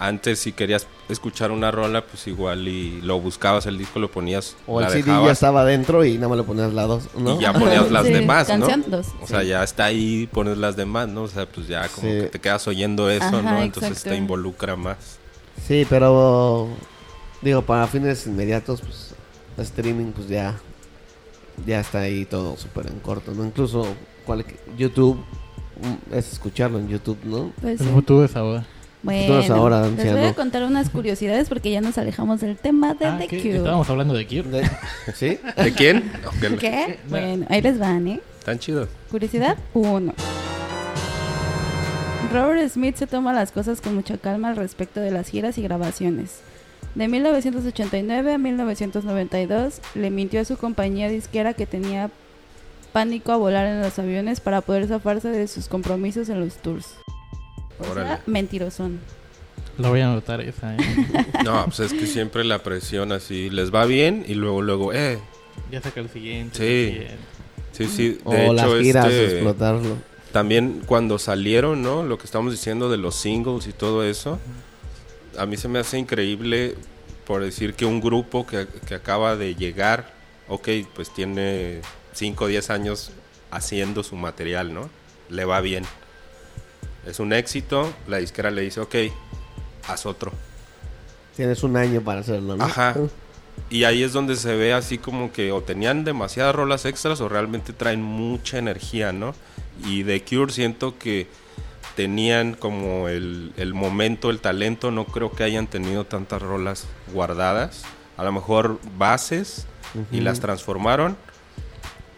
antes si querías escuchar una rola, pues igual y lo buscabas el disco, lo ponías, O el CD dejabas ya estaba dentro y nada más le ponías la dos, ¿no? y ya ponías las <laughs> Sí, demás, ¿no? dos, O sea, ya está ahí, pones las demás, ¿no? O sea, pues ya como Sí. que te quedas oyendo eso, Ajá, ¿no? Entonces exacto. te involucra más. Sí, pero digo, para fines inmediatos, pues streaming pues ya ya está ahí todo súper en corto, ¿no? Incluso cual- YouTube mm, es escucharlo en YouTube, ¿no? Pues El sí. futuro es ahora. Bueno, ahora, les voy a contar unas curiosidades porque ya nos alejamos del tema de Ah, The ¿qué? Cure. Estábamos hablando de Cure. De- ¿Sí? ¿De quién? ¿Qué? Bueno, ahí les van, ¿eh? Tan chido. Curiosidad 1. Robert Smith se toma las cosas con mucha calma al respecto de las giras y grabaciones. De 1989 a 1992 le mintió a su compañía disquera que tenía pánico a volar en los aviones para poder zafarse de sus compromisos en los tours. O Órale. sea, mentirosón. Lo voy a anotar esa, ¿eh? <laughs> No, pues es que siempre la presión así, les va bien y luego, luego, eh, Ya saca el siguiente. Sí. el siguiente. sí, sí. O las giras, este, explotarlo. También cuando salieron, ¿no? Lo que estamos diciendo de los singles y todo eso, a mí se me hace increíble por decir que un grupo que, que acaba de llegar, ok, pues tiene 5 o 10 años haciendo su material, ¿no? Le va bien. Es un éxito, la disquera le dice, ok, haz otro. Tienes un año para hacerlo, ¿no? Ajá. Y ahí es donde se ve así como que o tenían demasiadas rolas extras o realmente traen mucha energía, ¿no? Y de Cure siento que tenían como el, el momento, el talento, no creo que hayan tenido tantas rolas guardadas. A lo mejor bases y las transformaron,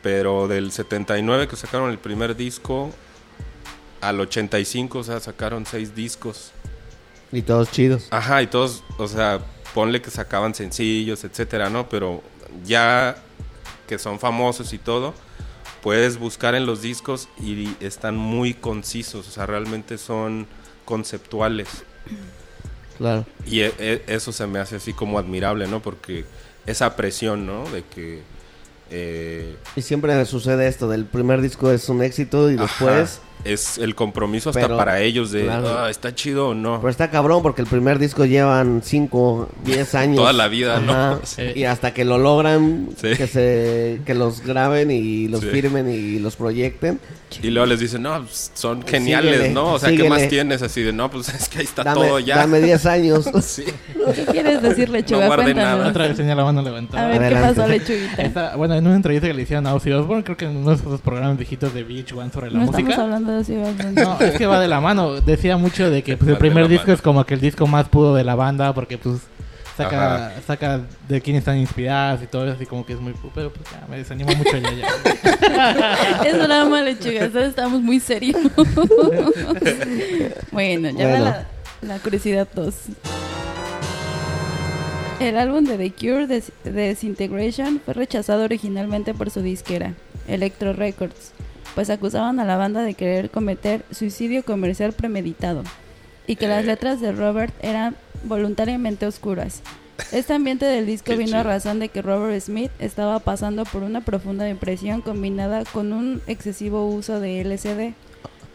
pero del 79 que sacaron el primer disco al 85, o sea, sacaron seis discos. Y todos chidos. Ajá, y todos, o sea, ponle que sacaban sencillos, etcétera, ¿no? Pero ya que son famosos y todo, puedes buscar en los discos y están muy concisos, o sea, realmente son conceptuales. Claro. Y e- e- eso se me hace así como admirable, ¿no? Porque esa presión, ¿no? De que... eh, Y siempre sucede esto, del primer disco es un éxito y ajá, después... es el compromiso hasta Pero, para ellos de, claro. "Ah, ¿está chido o no? Pero está cabrón porque el primer disco llevan 5, 10 <laughs> años. Toda la vida, ¿no? Ajá. <laughs> Sí. Y hasta que lo logran, Sí. que se que los graben y los Sí. firmen y los proyecten. Y luego les dicen, no, pues, son geniales, Síguele, ¿no? O sea, ¿qué síguele. más tienes? Así de, no, pues es que ahí está Dame, todo ya. dame 10 años. <laughs> Sí. ¿Qué quieres decir, Lechuga? Cuéntanos. nada. Otra vez tenía la mano A levantada. ver, ¿qué Adelante. pasó, Lechuguita? Esta- bueno, en una entrevista que le hicieron a Ozzy Osbourne, creo que en uno de esos programas viejitos de VH1 sobre la No estamos música. No, es que va de la mano. Decía mucho de que pues, el primer disco mano. es como que el disco más puro de la banda porque pues saca, saca de quién están inspiradas y todo eso, así como que es muy... Pero pues ya, me desanima mucho ya. ya. <laughs> Es lechuga. Todos estamos muy serios. <laughs> bueno, ya va Bueno. la, la curiosidad 2. El álbum de The Cure, Des- Desintegration, fue rechazado originalmente por su disquera, Electro Records, pues acusaban a la banda de querer cometer suicidio comercial premeditado y que las Eh. letras de Robert eran voluntariamente oscuras. Este ambiente del disco <laughs> Qué vino a chido. razón de que Robert Smith estaba pasando por una profunda depresión combinada con un excesivo uso de LSD.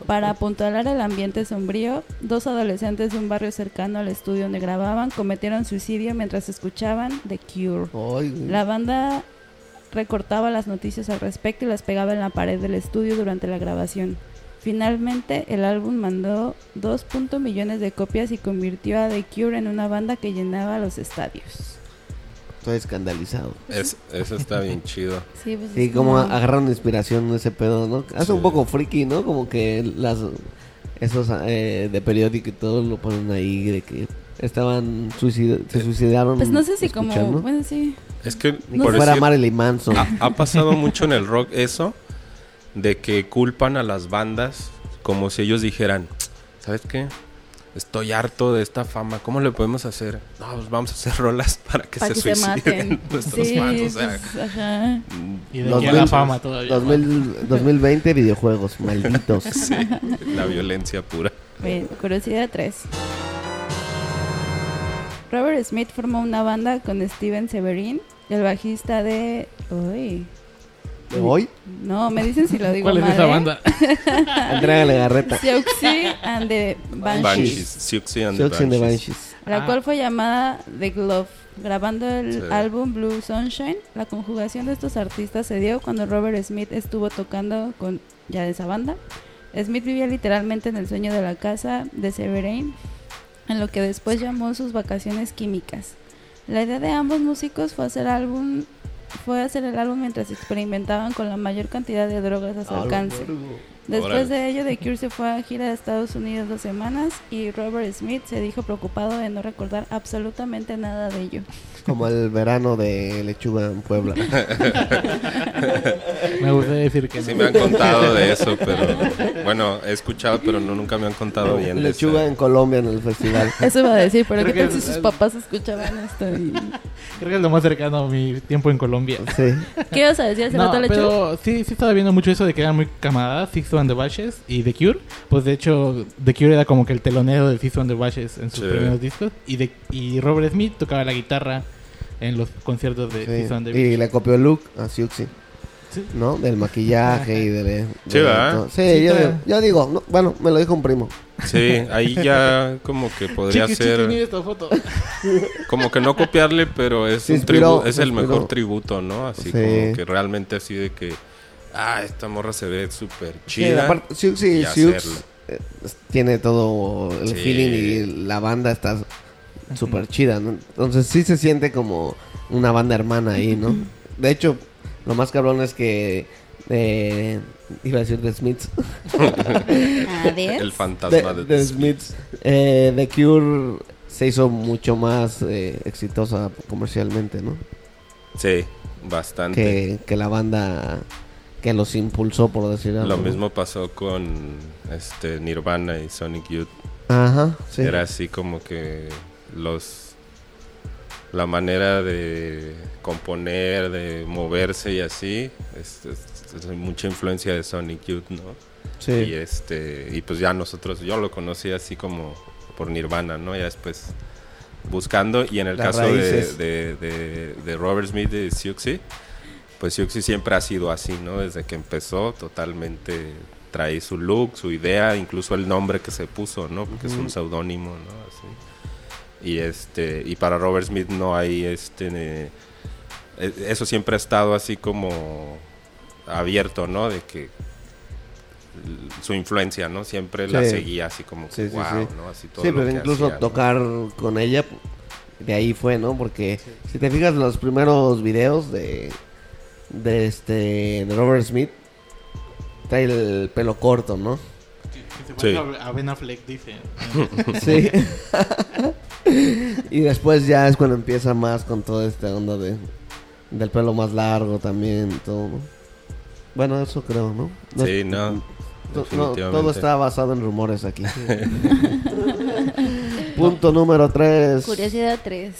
Para apuntalar el ambiente sombrío, dos adolescentes de un barrio cercano al estudio donde grababan cometieron suicidio mientras escuchaban The Cure. Ay. La banda recortaba las noticias al respecto y las pegaba en la pared del estudio durante la grabación. Finalmente, el álbum mandó 2. millones de copias y convirtió a The Cure en una banda que llenaba los estadios. Estoy escandalizado. Es, eso está bien chido. <laughs> Sí, pues Sí, es como una- agarraron inspiración de ese pedo, ¿no? Hace Sí. un poco friki, ¿no? Como que las esos eh, de periódico y todo lo ponen ahí de que estaban suicid- se suicidaron. Pues no sé si como... Bueno, sí. Es que No por fuera decir- Marilyn Manson. ha, ha pasado mucho en el rock eso de que culpan a las bandas como si ellos dijeran, ¿sabes qué? Estoy harto de esta fama, ¿cómo le podemos hacer? No, pues vamos a hacer rolas para que para se que se suiciden maten. <laughs> nuestros sí, fans, o sea, pues, ajá. Y de Los aquí a la fama todavía. 2000 2020 videojuegos, malditos. <laughs> sí, la violencia pura. Bien, curiosidad 3. Robert Smith formó una banda con Steven Severin, el bajista de... Uy, ¿De hoy? no, me dicen si lo digo ¿Cuál es mal, esa ¿eh? banda? <laughs> Entrégale garreta. Siouxsie and the Banshees, Banshees, Siouxsie and the Siouxsie and the Banshees. Banshees. la Ah. cual fue llamada The Glove. Grabando el Sí. álbum Blue Sunshine, la conjugación de estos artistas se dio cuando Robert Smith estuvo tocando con ya de esa banda. Smith vivía literalmente en el sueño de la casa de Severin, en lo que después llamó sus vacaciones químicas. La idea de ambos músicos fue hacer álbum fue hacer el álbum mientras experimentaban con la mayor cantidad de drogas a su alcance. Después de ello, The Cure se fue a gira de Estados Unidos dos semanas y Robert Smith se dijo preocupado de no recordar absolutamente nada de ello. Como el verano de Lechuga en Puebla. <laughs> Me gustaría decir que Sí no. me han contado de eso, pero bueno, he escuchado, pero no, nunca me han contado bien de Lechuga en Colombia en el festival. <laughs> Eso iba a decir, pero Creo ¿qué tal si sus papás escuchaban esto? y- Creo que es lo más cercano a mi tiempo en Colombia. Sí. ¿Qué ibas a decir hace No, pero sí, sí estaba viendo mucho eso de que eran muy camaradas, Six and the Bashes y The Cure. Pues de hecho, The Cure era como que el telonero de Six and the Bashes en sus Sí. primeros discos. Y, de, y Robert Smith tocaba la guitarra en los conciertos de sí. Six and the Y le copió el look a Siouxsie, Sí. ¿no? Del maquillaje y de... de- Sí, ¿verdad? Sí, Sí, yo, digo, yo digo, no, bueno, me lo dijo un primo. Sí, ahí <laughs> ya como que podría Chiqui, ser... chiqui, esta foto. <laughs> Como que no copiarle, pero es un tribu- es el inspiró. mejor tributo, ¿no? Así Sí. como que realmente así de que, ah, esta morra se ve súper Sí, chida. aparte, Siouxsie y Siux, hacerlo. eh, tiene todo el Sí. feeling y la banda está súper chida, ¿no? Entonces sí se siente como una banda hermana ahí, ¿no? De hecho, lo más cabrón es que... eh, iba a decir de Smiths. <laughs> A ver. el fantasma de, de, de Smiths. Eh, The Cure se hizo mucho más eh, exitosa comercialmente, ¿no? Sí, bastante. Que, que la banda que los impulsó, por decirlo Lo mismo pasó con este Nirvana y Sonic Youth. Ajá, sí. Era así como que los la manera de componer, de moverse y así, es, es- es mucha influencia de Sonic Youth, ¿no? Sí. Y este y pues ya nosotros yo lo conocí así como por Nirvana, ¿no? Ya después buscando y en el Las caso de, de, de- de Robert Smith de Siouxsie, pues Siouxsie siempre ha sido así, ¿no? Desde que empezó totalmente trae su look, su idea, incluso el nombre que se puso, ¿no? Porque es un seudónimo, ¿no? Así. Y este y para Robert Smith no hay este eh, eso siempre ha estado así como abierto, ¿no? De que su influencia, ¿no? Siempre la seguía así como que, Sí, sí, wow. ¿no? Así todo Sí, lo pero que incluso hacía, ¿no? tocar con ella, de ahí fue, ¿no? Porque si te fijas los primeros videos de, de este de Robert Smith, trae el pelo corto, ¿no? Que se Sí. parece A Ben Affleck dice. <laughs> Sí. <laughs> Y después ya es cuando empieza más con toda esta onda de del pelo más largo también y todo, ¿no? Bueno, eso creo, ¿no? No- Sí, no. todo está basado en rumores aquí. <laughs> Punto número 3. Curiosidad 3.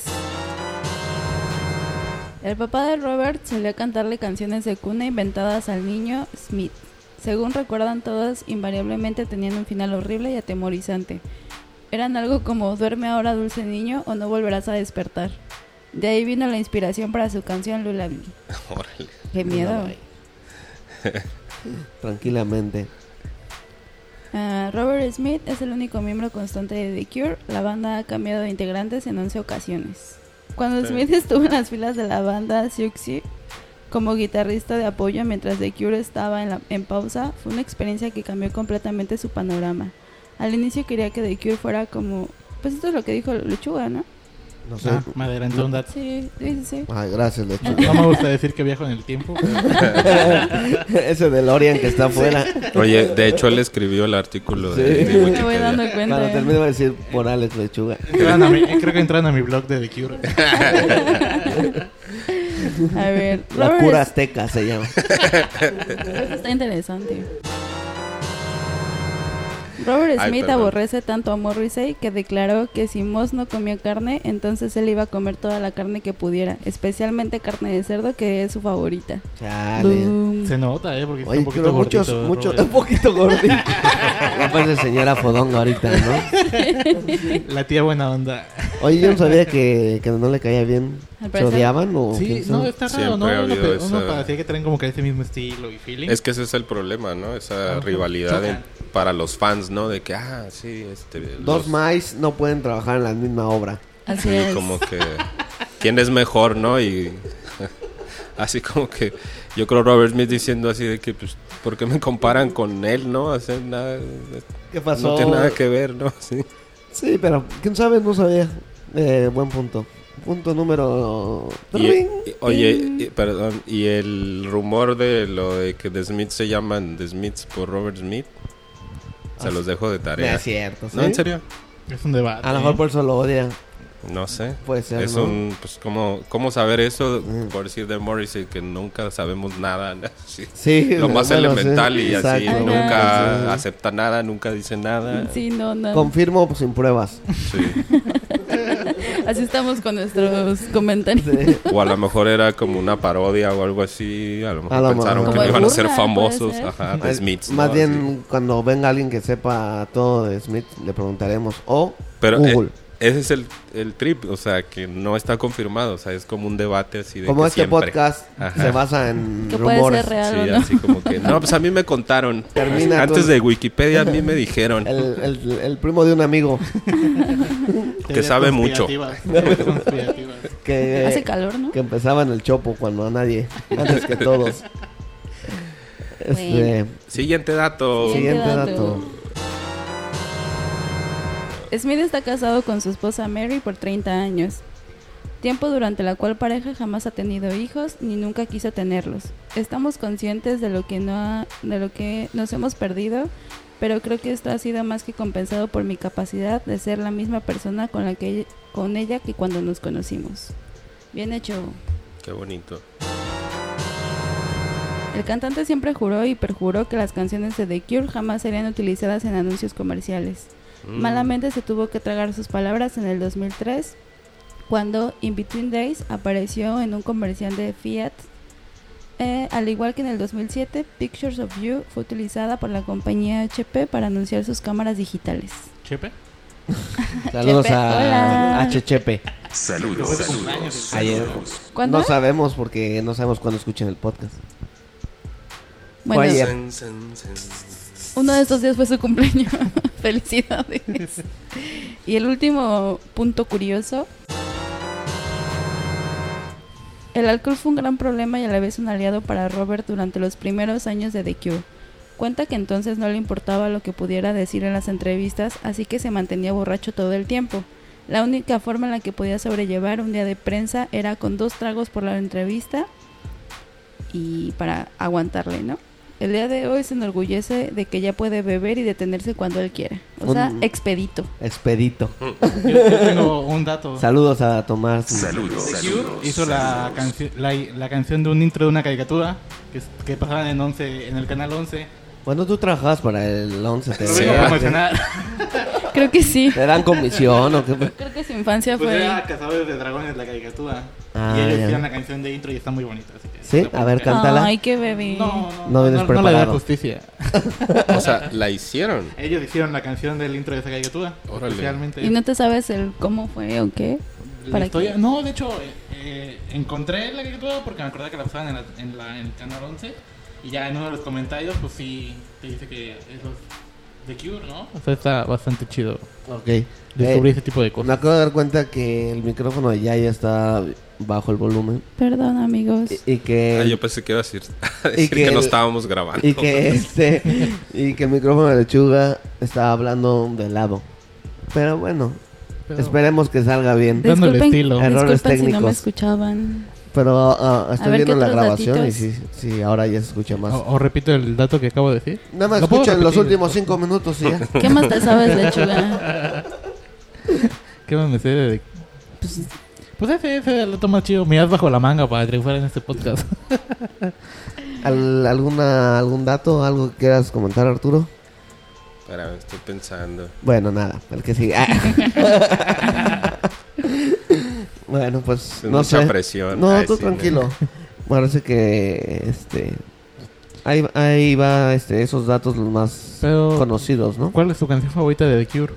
El papá de Robert solía cantarle canciones de cuna inventadas al niño Smith. Según recuerdan todos, invariablemente tenían un final horrible y atemorizante. Eran algo como duerme ahora dulce niño o no volverás a despertar. De ahí vino la inspiración para su canción Lullaby. <laughs> Órale. Qué miedo. <laughs> Tranquilamente. Ah, Robert Smith es el único miembro constante de The Cure. La banda ha cambiado de integrantes en 11 ocasiones. Cuando Sí. Smith <laughs> estuvo en las filas de la banda Siouxsie como guitarrista de apoyo mientras The Cure estaba en, la- en pausa, fue una experiencia que cambió completamente su panorama. Al inicio quería que The Cure fuera como... Pues esto es lo que dijo Lechuga, ¿no? No sé. Ah, me adelantó un dato. Sí, sí, sí. Ay, gracias, Lechu. No me gusta decir que viajo en el tiempo. <laughs> Ese DeLorean que está afuera. Oye, de hecho él escribió el artículo de, Sí. de Me voy Wikipedia. dando cuenta. Cuando termine va a decir por Alex Lechuga. Entraron a mi- creo que entraron a mi blog de The Cure. <laughs> A ver, La Robert cura azteca se llama. <laughs> Eso está interesante. Robert Smith aborrece tanto a Morrissey que declaró que si Moss no comía carne, entonces él iba a comer toda la carne que pudiera, especialmente carne de cerdo, que es su favorita. Chale. Se nota, ¿eh? Porque está Oye, un poquito gordito. muchos, Robert. un poquito gordito. ya parece señora Fodonga ahorita, ¿no? <laughs> La tía buena onda. Oye, yo no sabía que, que no le caía bien. Al ¿Se odiaban o Sí, no, está raro, Siempre ¿no? ha Uno, habido pe- uno esa- parecía que traen como que ese mismo estilo y feeling. Es que ese es el problema, ¿no? Esa Ajá. rivalidad en- para los fans, ¿no? De que, ah, sí, este... Dos los- más no pueden trabajar en la misma obra. Así Sí, es. como que... ¿Quién es mejor, no? Y... <laughs> así como que... Yo creo Robert Smith diciendo así de que, pues, ¿por qué me comparan con él, no? Hacer nada... ¿Qué pasó? No tiene nada que ver, ¿no? <laughs> Sí. Sí, pero quién sabe, no sabía. Eh, buen punto. Punto número. Y, Ring. y- oye, y- perdón, y el rumor de lo de que The Smiths se llaman The Smiths por Robert Smith, se Ah, los dejo de No tarea. es cierto. ¿sí? ¿No, en serio? Es un debate. A lo mejor por eso lo odia. No sé. Puede ser. Es ¿no? un, pues, ¿cómo, ¿cómo saber eso? Mm. Por decir de Morrissey, que nunca sabemos nada. Sí. Sí, Lo más bueno, elemental sí, y así, nunca Sí. acepta nada, nunca dice nada. Sí, no, no. Confirmo pues, sin pruebas. Sí. <laughs> <laughs> Así estamos con nuestros comentarios. Sí. O a lo mejor era como una parodia o algo así. A lo mejor A lo pensaron mejor. que no iban a burla, ser puede famosos. ser. Ajá, The Más- Smiths. Más ¿no? bien, cuando venga alguien que sepa todo de Smith, le preguntaremos. O Pero Google. eh, ese es el, el trip, o sea, que no está confirmado, o sea, es como un debate así de Como que este siempre. podcast Ajá. se basa en Que puede rumores. ser real Sí, o no. así como que, no, pues a mí me contaron. Termina Antes de Wikipedia a mí me dijeron. El, el- el primo de un amigo <laughs> que sabe mucho. <laughs> Que, Hace calor, ¿no? que empezaba en el chopo cuando a nadie, antes que todos. Este, Siguiente dato. siguiente dato. Smith está casado con su esposa Mary por 30 años, tiempo durante la cual pareja jamás ha tenido hijos ni nunca quiso tenerlos. Estamos conscientes de lo que no ha- de lo que nos hemos perdido, pero creo que esto ha sido más que compensado por mi capacidad de ser la misma persona con la que con ella que cuando nos conocimos. Bien hecho. Qué bonito. El cantante siempre juró y perjuró que las canciones de The Cure jamás serían utilizadas en anuncios comerciales. Mm. Malamente se tuvo que tragar sus palabras en el 2003 cuando In Between Days apareció en un comercial de Fiat. Eh, al igual que en el 2007, Pictures of You fue utilizada por la compañía HP para anunciar sus cámaras digitales. ¿Chepe? <laughs> Saludos Chepe, a, cumpleaños. Ayer. ¿Cuándo? No sabemos porque no sabemos cuándo escuchen el podcast. bueno, Fue ayer. Sen, sen, sen. uno de estos días fue su cumpleaños. <laughs> Felicidades. y el último punto curioso. El alcohol fue un gran problema y a la vez un aliado para Robert durante los primeros años de The Cure. Cuenta que entonces no le importaba lo que pudiera decir en las entrevistas, así que se mantenía borracho todo el tiempo. La única forma en la que podía sobrellevar un día de prensa era con dos tragos por la entrevista y para aguantarle, ¿no? El día de hoy se enorgullece de que ya puede beber y detenerse cuando él quiera. O sea, Un- expedito. Expedito. <laughs> Yo, yo tengo un dato. Saludos a Tomás. The Cure hizo la, canci- la, la canción de un intro de una caricatura que, que pasaban en 11, en el canal 11. Bueno, tú trabajabas para el 11 Lo TV. vengo a Sí. <laughs> Creo que sí. ¿Te dan comisión o qué? Creo que su infancia Pues fue... era Cazadores de Dragones la caricatura. Ah, y ellos hicieron la canción de intro y está muy bonita. Así que ¿Sí? A ver, cántala. Ay, qué bebé. No, no, No no, vienes no, no le da preparado. justicia. <laughs> O sea, la hicieron. Ellos hicieron la canción del intro de esa caricatura. Órale. Especialmente. ¿Y no te sabes el cómo fue o qué? La ¿Para historia- qué? No, de hecho, eh, eh, encontré la caricatura porque me acordaba que la pasaban en, la, en, la- en el canal 11. Y ya en uno de los comentarios, pues sí, te dice que es los The Cure, ¿no? O sea, está bastante chido Ok. descubrir Eh, ese tipo de me cosas. acabo de dar cuenta que el micrófono de Yaya está bajo el volumen. Perdón, amigos. Y, y que... Ah, yo pensé que iba a decir, <laughs> a y que que, no estábamos grabando. Y que este y que el micrófono de lechuga está hablando de lado. Pero bueno, Pero- esperemos que salga bien. Dándole estilo. Errores disculpen si no me técnicos. escuchaban. Pero ah, estoy viendo ¿qué la grabación y sí, sí, ahora ya se escucha más. O, o repito el dato que acabo de decir. Nada más ¿Lo escuchan los últimos cinco minutos y ya. ¿Qué más te sabes, lechuga? <laughs> ¿Qué más me sé de.? Pues, Pues ese, ese lo toma chido. Miras bajo la manga para triunfar en este podcast. <laughs> ¿Al- alguna, ¿Algún dato, algo que quieras comentar, Arturo? Espera, estoy pensando. Bueno, nada, el que sigue. <laughs> bueno, pues Es no mucha sé. presión. No, Ay, tú sí, tranquilo. Parece que este ahí, ahí va este esos datos los más Pero- conocidos, ¿no? ¿Cuál es tu canción favorita de The Cure?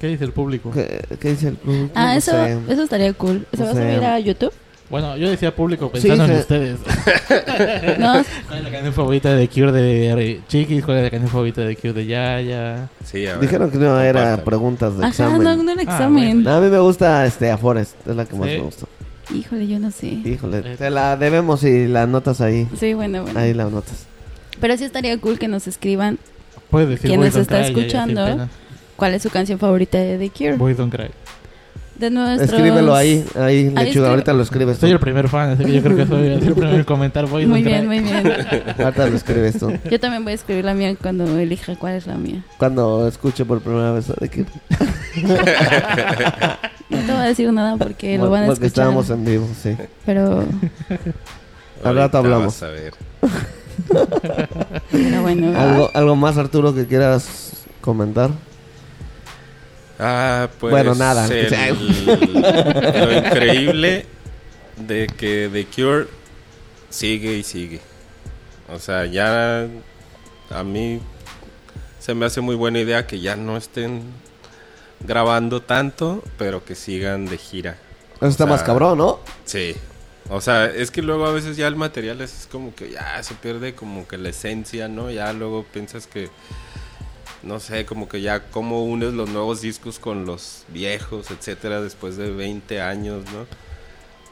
¿Qué dice el público? ¿Qué, qué dice el público? ah, No eso, sé. eso estaría cool. ¿Se No va a sé. subir a YouTube? Bueno, yo decía público pensando Sí, en se- ustedes. <laughs> No, ¿Cuál es la canción favorita de Cure de Chiquis? ¿Cuál es la canción favorita de Cure de Yaya? Sí, a ver, Dijeron que no era preguntas de ajá, examen. no, no era Ah, examen. No, a mí me gusta este a Forest, es la que más Sí. me gusta. Híjole, yo no sé. Híjole, Eh. te la debemos y la anotas ahí. Sí, bueno, bueno. Ahí la anotas. Pero sí estaría cool que nos escriban Puedes decir ¿Quién Boys nos está escuchando? Cuál es su canción favorita de The Cure. Boys Don't Cry. De nuestros... Escríbelo ahí, ahí, lechuga, escribe- ahorita lo escribes tú. Soy el primer fan, así que yo creo que soy el primero en comentar Boys Muy Don't bien, Cry. muy bien. <laughs> Ahorita lo escribes tú. Yo también voy a escribir la mía cuando elija cuál es la mía. Cuando escuche por primera vez de que <laughs> No te voy a decir nada porque lo van a porque escuchar. estábamos en vivo, sí. Pero, Al rato hablamos. vas a ver. <laughs> pero bueno. ¿Algo, ¿Algo más, Arturo, que quieras comentar? Ah, pues. Bueno, nada. el- <laughs> lo increíble de que The Cure sigue y sigue. O sea, ya a mí se me hace muy buena idea que ya no estén grabando tanto, pero que sigan de gira. Eso está O sea, más cabrón, ¿no? Sí. O sea, es que luego a veces ya el material es como que ya se pierde como que la esencia, ¿no? Ya luego piensas que, no sé, como que ya cómo unes los nuevos discos con los viejos, etcétera, después de 20 años, ¿no?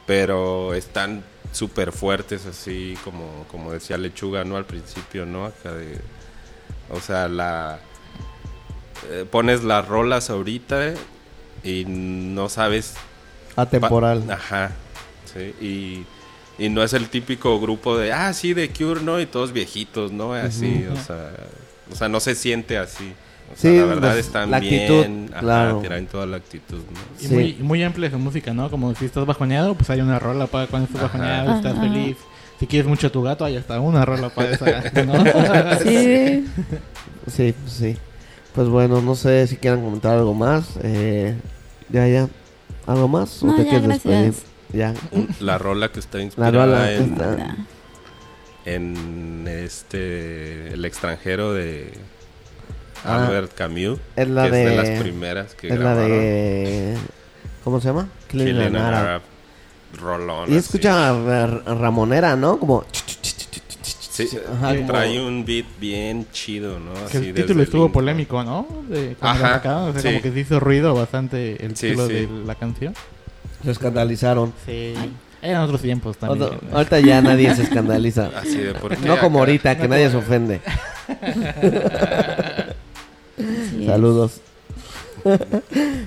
Pero están súper fuertes, así como, como decía Lechuga, ¿no? Al principio, ¿no? Acá de, o sea, la... eh, pones las rolas ahorita eh, y no sabes Atemporal. Ajá. Sí, y, y no es el típico grupo de, ah, sí, de Cure, ¿no? Y todos viejitos, ¿no? Así, o sea, o sea, no se siente así. O sea, Sí, la verdad pues, están la actitud, bien, ajá, claro. toda la actitud, ¿no? Y Sí. muy, muy amplia su música, ¿no? Como si estás bajoneado, pues hay una rola para cuando estás Ajá. bajoneado, estás Ajá. feliz. Si quieres mucho a tu gato, hay hasta una rola para esa, <laughs> ¿no? <laughs> Sí. Sí, pues sí. Pues bueno, no sé si quieran comentar algo más. Eh, ya, ya. ¿Algo más? ¿O te ya, quieres gracias. despedir? Ya. La rola que está La inspirada que en, está- en este, El extranjero de Ah. Albert Camus, Es la que es de de- las primeras que Es la grabaron. de... ¿Cómo se llama? Clean Killing and an Arab. Arab, rolón, Y así. escucha a- a- Ramonera, ¿no? Como... Sí, Ajá, y como- trae un beat bien chido, ¿no? Que Así el desde título estuvo polémico, ¿no? De, Ajá, la sacaron, o sea, sí. como que se hizo ruido bastante el Sí, título sí. de la canción. Se escandalizaron. Sí. Eran otros tiempos también. Otro- ahorita ya nadie se escandaliza. <laughs> Así de por qué No como acá? ahorita, que No nadie como- se ofende. Saludos.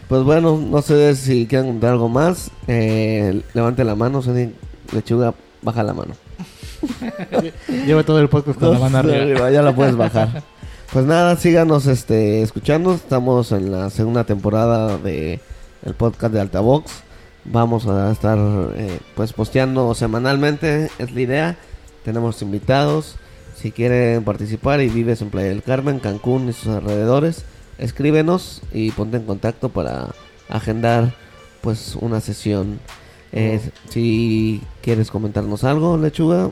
pues bueno, no sé si quieren contar algo más. Eh, levante la mano, Sony Lechuga, baja la mano. <laughs> Lleva todo el podcast con la mano Dos arriba. Ya la puedes bajar. Pues nada, síganos este, escuchando. Estamos en la segunda temporada de el podcast de Altavox. Vamos a estar eh, pues posteando semanalmente, es la idea. Tenemos invitados. Si quieren participar y vives en Playa del Carmen, Cancún y sus alrededores, escríbenos y ponte en contacto para agendar pues una sesión. Eh, Si quieres comentarnos algo, lechuga,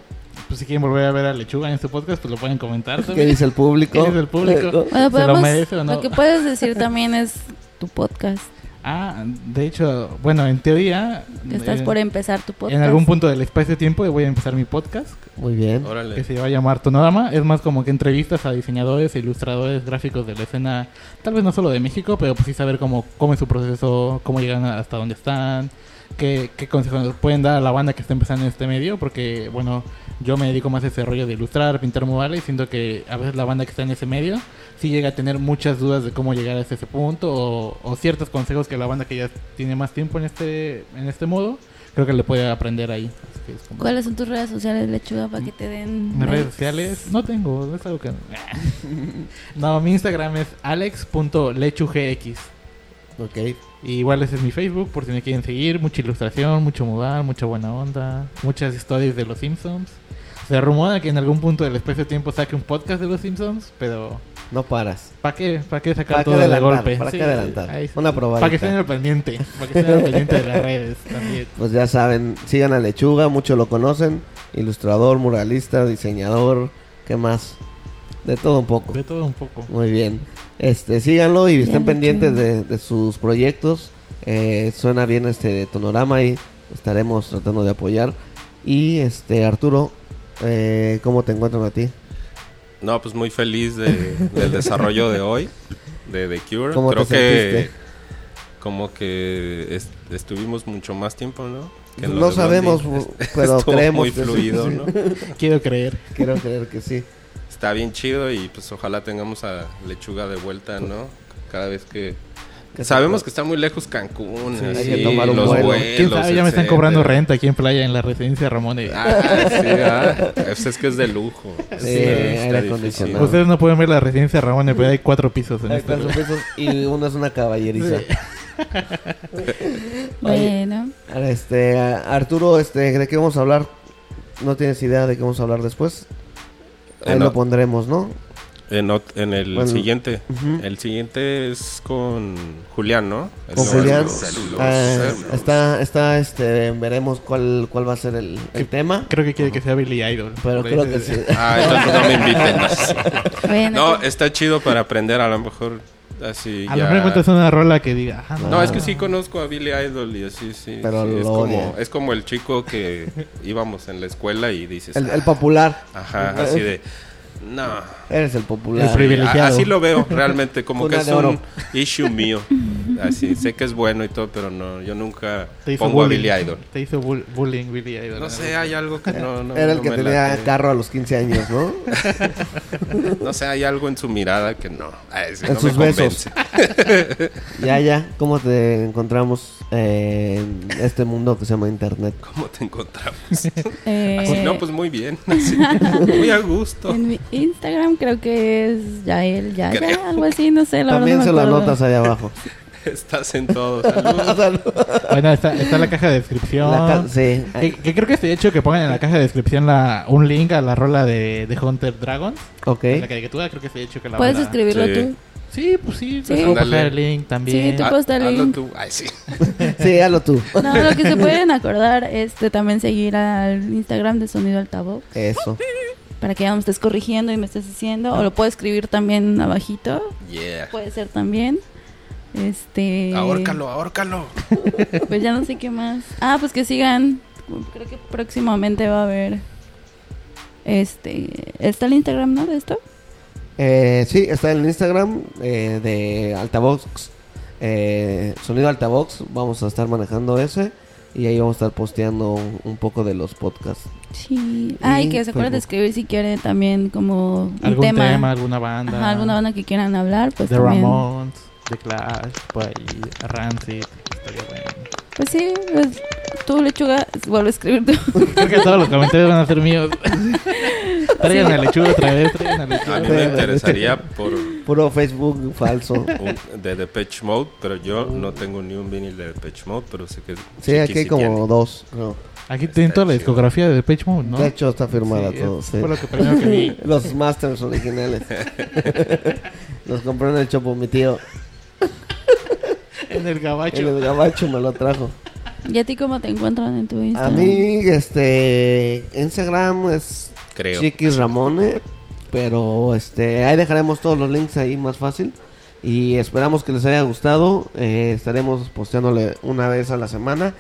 Pues si quieren volver a ver a Lechuga en este podcast, pues lo pueden comentar. <laughs> ¿qué dice el público? ¿Qué dice el público? Bueno, ¿Se lo podemos, merece o no? lo que puedes decir también es tu podcast. Ah, de hecho, bueno, en teoría... Que estás eh, por empezar tu podcast. En algún punto del espacio-tiempo voy a empezar mi podcast, Muy bien. que Órale. se va a llamar Tonorama. Es más como que entrevistas a diseñadores e ilustradores gráficos de la escena, tal vez no solo de México, pero pues sí saber cómo, cómo es su proceso, cómo llegan hasta donde están, qué, qué consejos nos pueden dar a la banda que está empezando en este medio, porque, bueno, yo me dedico más a ese rollo de ilustrar, pintar murales, siento que a veces la banda que está en ese medio sí llega a tener muchas dudas de cómo llegar hasta ese punto o, o ciertos consejos que la banda que ya tiene más tiempo en este, en este modo, creo que le puede aprender ahí. Como- ¿Cuáles son tus redes sociales, Lechuga, para que te den... mis redes sociales no tengo, es algo que <laughs> no. mi Instagram es alex.lechugx. Ok. Y igual ese es mi Facebook por si me quieren seguir, mucha ilustración, mucho mudar, mucha buena onda, muchas historias de los Simpsons. Se rumora que en algún punto del espacio-tiempo saque un podcast de los Simpsons, pero No paras. ¿para qué? ¿Para qué sacar ¿Para qué todo de adelantar? golpe? ¿Para Sí, qué adelantar? sí. Una probadita. Para que estén al pendiente, para que estén al pendiente de las redes también. Pues ya saben, sigan a Lechuga, muchos lo conocen. Ilustrador, muralista, diseñador, ¿qué más? De todo un poco. De todo un poco. Muy bien. Este, síganlo y estén pendientes de, de sus proyectos. Eh, suena bien este tonorama y estaremos tratando de apoyar. Y este Arturo, eh, ¿cómo te encuentran a ti? No, pues muy feliz de- del desarrollo de hoy, de The Cure. ¿Cómo Creo te que como que es- estuvimos mucho más tiempo, ¿no? Que No sabemos, <laughs> pero creemos muy que sí. <laughs> Quiero creer. Quiero creer que sí. Está bien chido y pues ojalá tengamos a Lechuga de vuelta, ¿no? Cada vez que... Que Sabemos que está muy lejos Cancún, Sí, hay así, que tomar un los vuelo. vuelos, ¿Quién sabe? Ya me están etcétera. cobrando renta aquí en playa en la residencia Ramón. y- Ah, sí, ah, pues es que es de lujo. Sí, Está- está aire difícil. acondicionado. Ustedes no pueden ver la residencia Ramón, pero hay cuatro pisos en Hay este cuatro pisos y uno es una caballeriza. Bueno, Este, Arturo, este, ¿de qué vamos a hablar? ¿No tienes idea de qué vamos a hablar después? Ahí lo pondremos, ¿no? En, el Bueno. siguiente. El siguiente es con Julián, ¿no? Con Julián. Ah, está, está, este, veremos cuál, cuál va a ser el, el tema. Creo que quiere que sea Billy Idol. Pero creo que sí. Ah, entonces no me inviten. <laughs> bueno. No, está chido para aprender a lo mejor así A lo ya- mejor encuentras una rola que diga. ah, no. No, es que sí conozco a Billy Idol y así, sí. Pero sí, lo es, como, es como el chico que íbamos en la escuela y dices... El, el "Ah", popular. Ajá, así de... No. Eres el popular. El privilegiado. A- Así lo veo, realmente, como que es un issue mío. Así, sé que es bueno y todo, pero no, yo nunca Te hizo pongo a bullying. Billy Idol. Te hizo bull- bullying Billy Idol. No sé, hay algo que no, no Era el no que tenía late. carro a los 15 años, ¿no? <laughs> No sé, hay algo en su mirada que no. Ay, sí, En no sus me besos. convence. <laughs> ya, ya. ¿Cómo te encontramos eh, en este mundo que se llama Internet? ¿Cómo te encontramos? <laughs> eh, Así, no, pues muy bien. así, muy a gusto. En mi Instagram creo que es Yael Yaya, Creo. algo así, no sé, la También verdad se lo anotas ahí abajo. <laughs> Estás en todo. Saludos. <laughs> Salud. Bueno, está, está la caja de descripción. La ca- sí. Que, que creo que estoy hecho que pongan en la caja de descripción la, un link a la rola de, de Hunter Dragon. Ok. La caricatura, creo que estoy hecho que la Puedes escribirlo Sí. tú. Sí, pues sí, Sí. puedo pasar el link también. Sí, tú Ah, posta el hazlo link. tú. Ay, sí. <laughs> Sí, hazlo tú. No, lo que se pueden acordar es de también seguir al Instagram de Sonido Altavoz Eso. Para que ya no me estés corrigiendo y me estés diciendo. O lo puedo escribir también abajito. Yeah. Puede ser también. Este. Ahórcalo, ahórcalo. <laughs> Pues ya no sé qué más. Ah, pues que sigan. Creo que próximamente va a haber. Este. Está el Instagram, ¿no? De esto. Eh, sí, está en el Instagram eh, de Altavox. eh, sonido Altavox. Vamos a estar manejando ese. Y ahí vamos a estar posteando un, poco de los podcasts. Sí. Ah, y Y que se acuerden de escribir si quieren también como un Algún tema. tema. alguna banda. Ajá, alguna banda que quieran hablar, pues de también. Ramones, de Clash, por ahí, Rancid. Estaría bueno. Pues sí, pues tú, lechuga, vuelve a escribir tú. <laughs> Creo que todos los comentarios van a ser míos. <laughs> traigan a lechuga otra vez, traigan a A lechuga. mí me interesaría por Puro Facebook falso. <laughs> un- de Depeche Mode, pero yo no tengo ni un vinil de Depeche Mode, pero sé que Sí, aquí hay como tiene. dos. creo. Aquí tienen toda la discografía de Depeche Mode, ¿no? De hecho, está firmada Sí, todo. es- sí. Fue lo que primero que vi. <laughs> Los masters originales. <laughs> Los compré en el Chopo, mi tío. En el En gabacho. el gabacho me lo trajo. ¿Y a ti cómo te encuentran en tu A Instagram? mí, este, Instagram es Creo. Chiquis Ramone, pero este, ahí dejaremos todos los links ahí más fácil. Y esperamos que les haya gustado. Eh, estaremos posteándole una vez a la semana.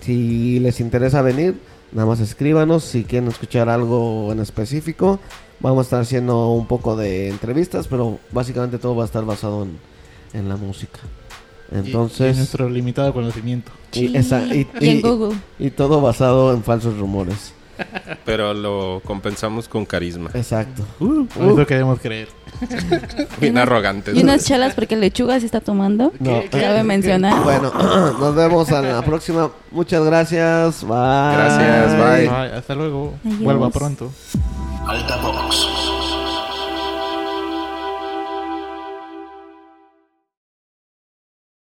Si les interesa venir, nada más escríbanos. Si quieren escuchar algo en específico, vamos a estar haciendo un poco de entrevistas, pero básicamente todo va a estar basado en, en la música. Y- y Entonces, nuestro limitado conocimiento. y, esa- y- Y en y- Google. y todo basado en falsos rumores. Pero lo compensamos con carisma. Exacto. Uh, por eso queremos creer. <laughs> Bien arrogantes. Y unas chelas porque lechuga sí está tomando. No. Cabe mencionar. Bueno, <clears throat> nos vemos a la próxima. Muchas gracias. Bye. Gracias, bye. Bye, hasta luego. Adiós. Vuelva pronto. Altavox.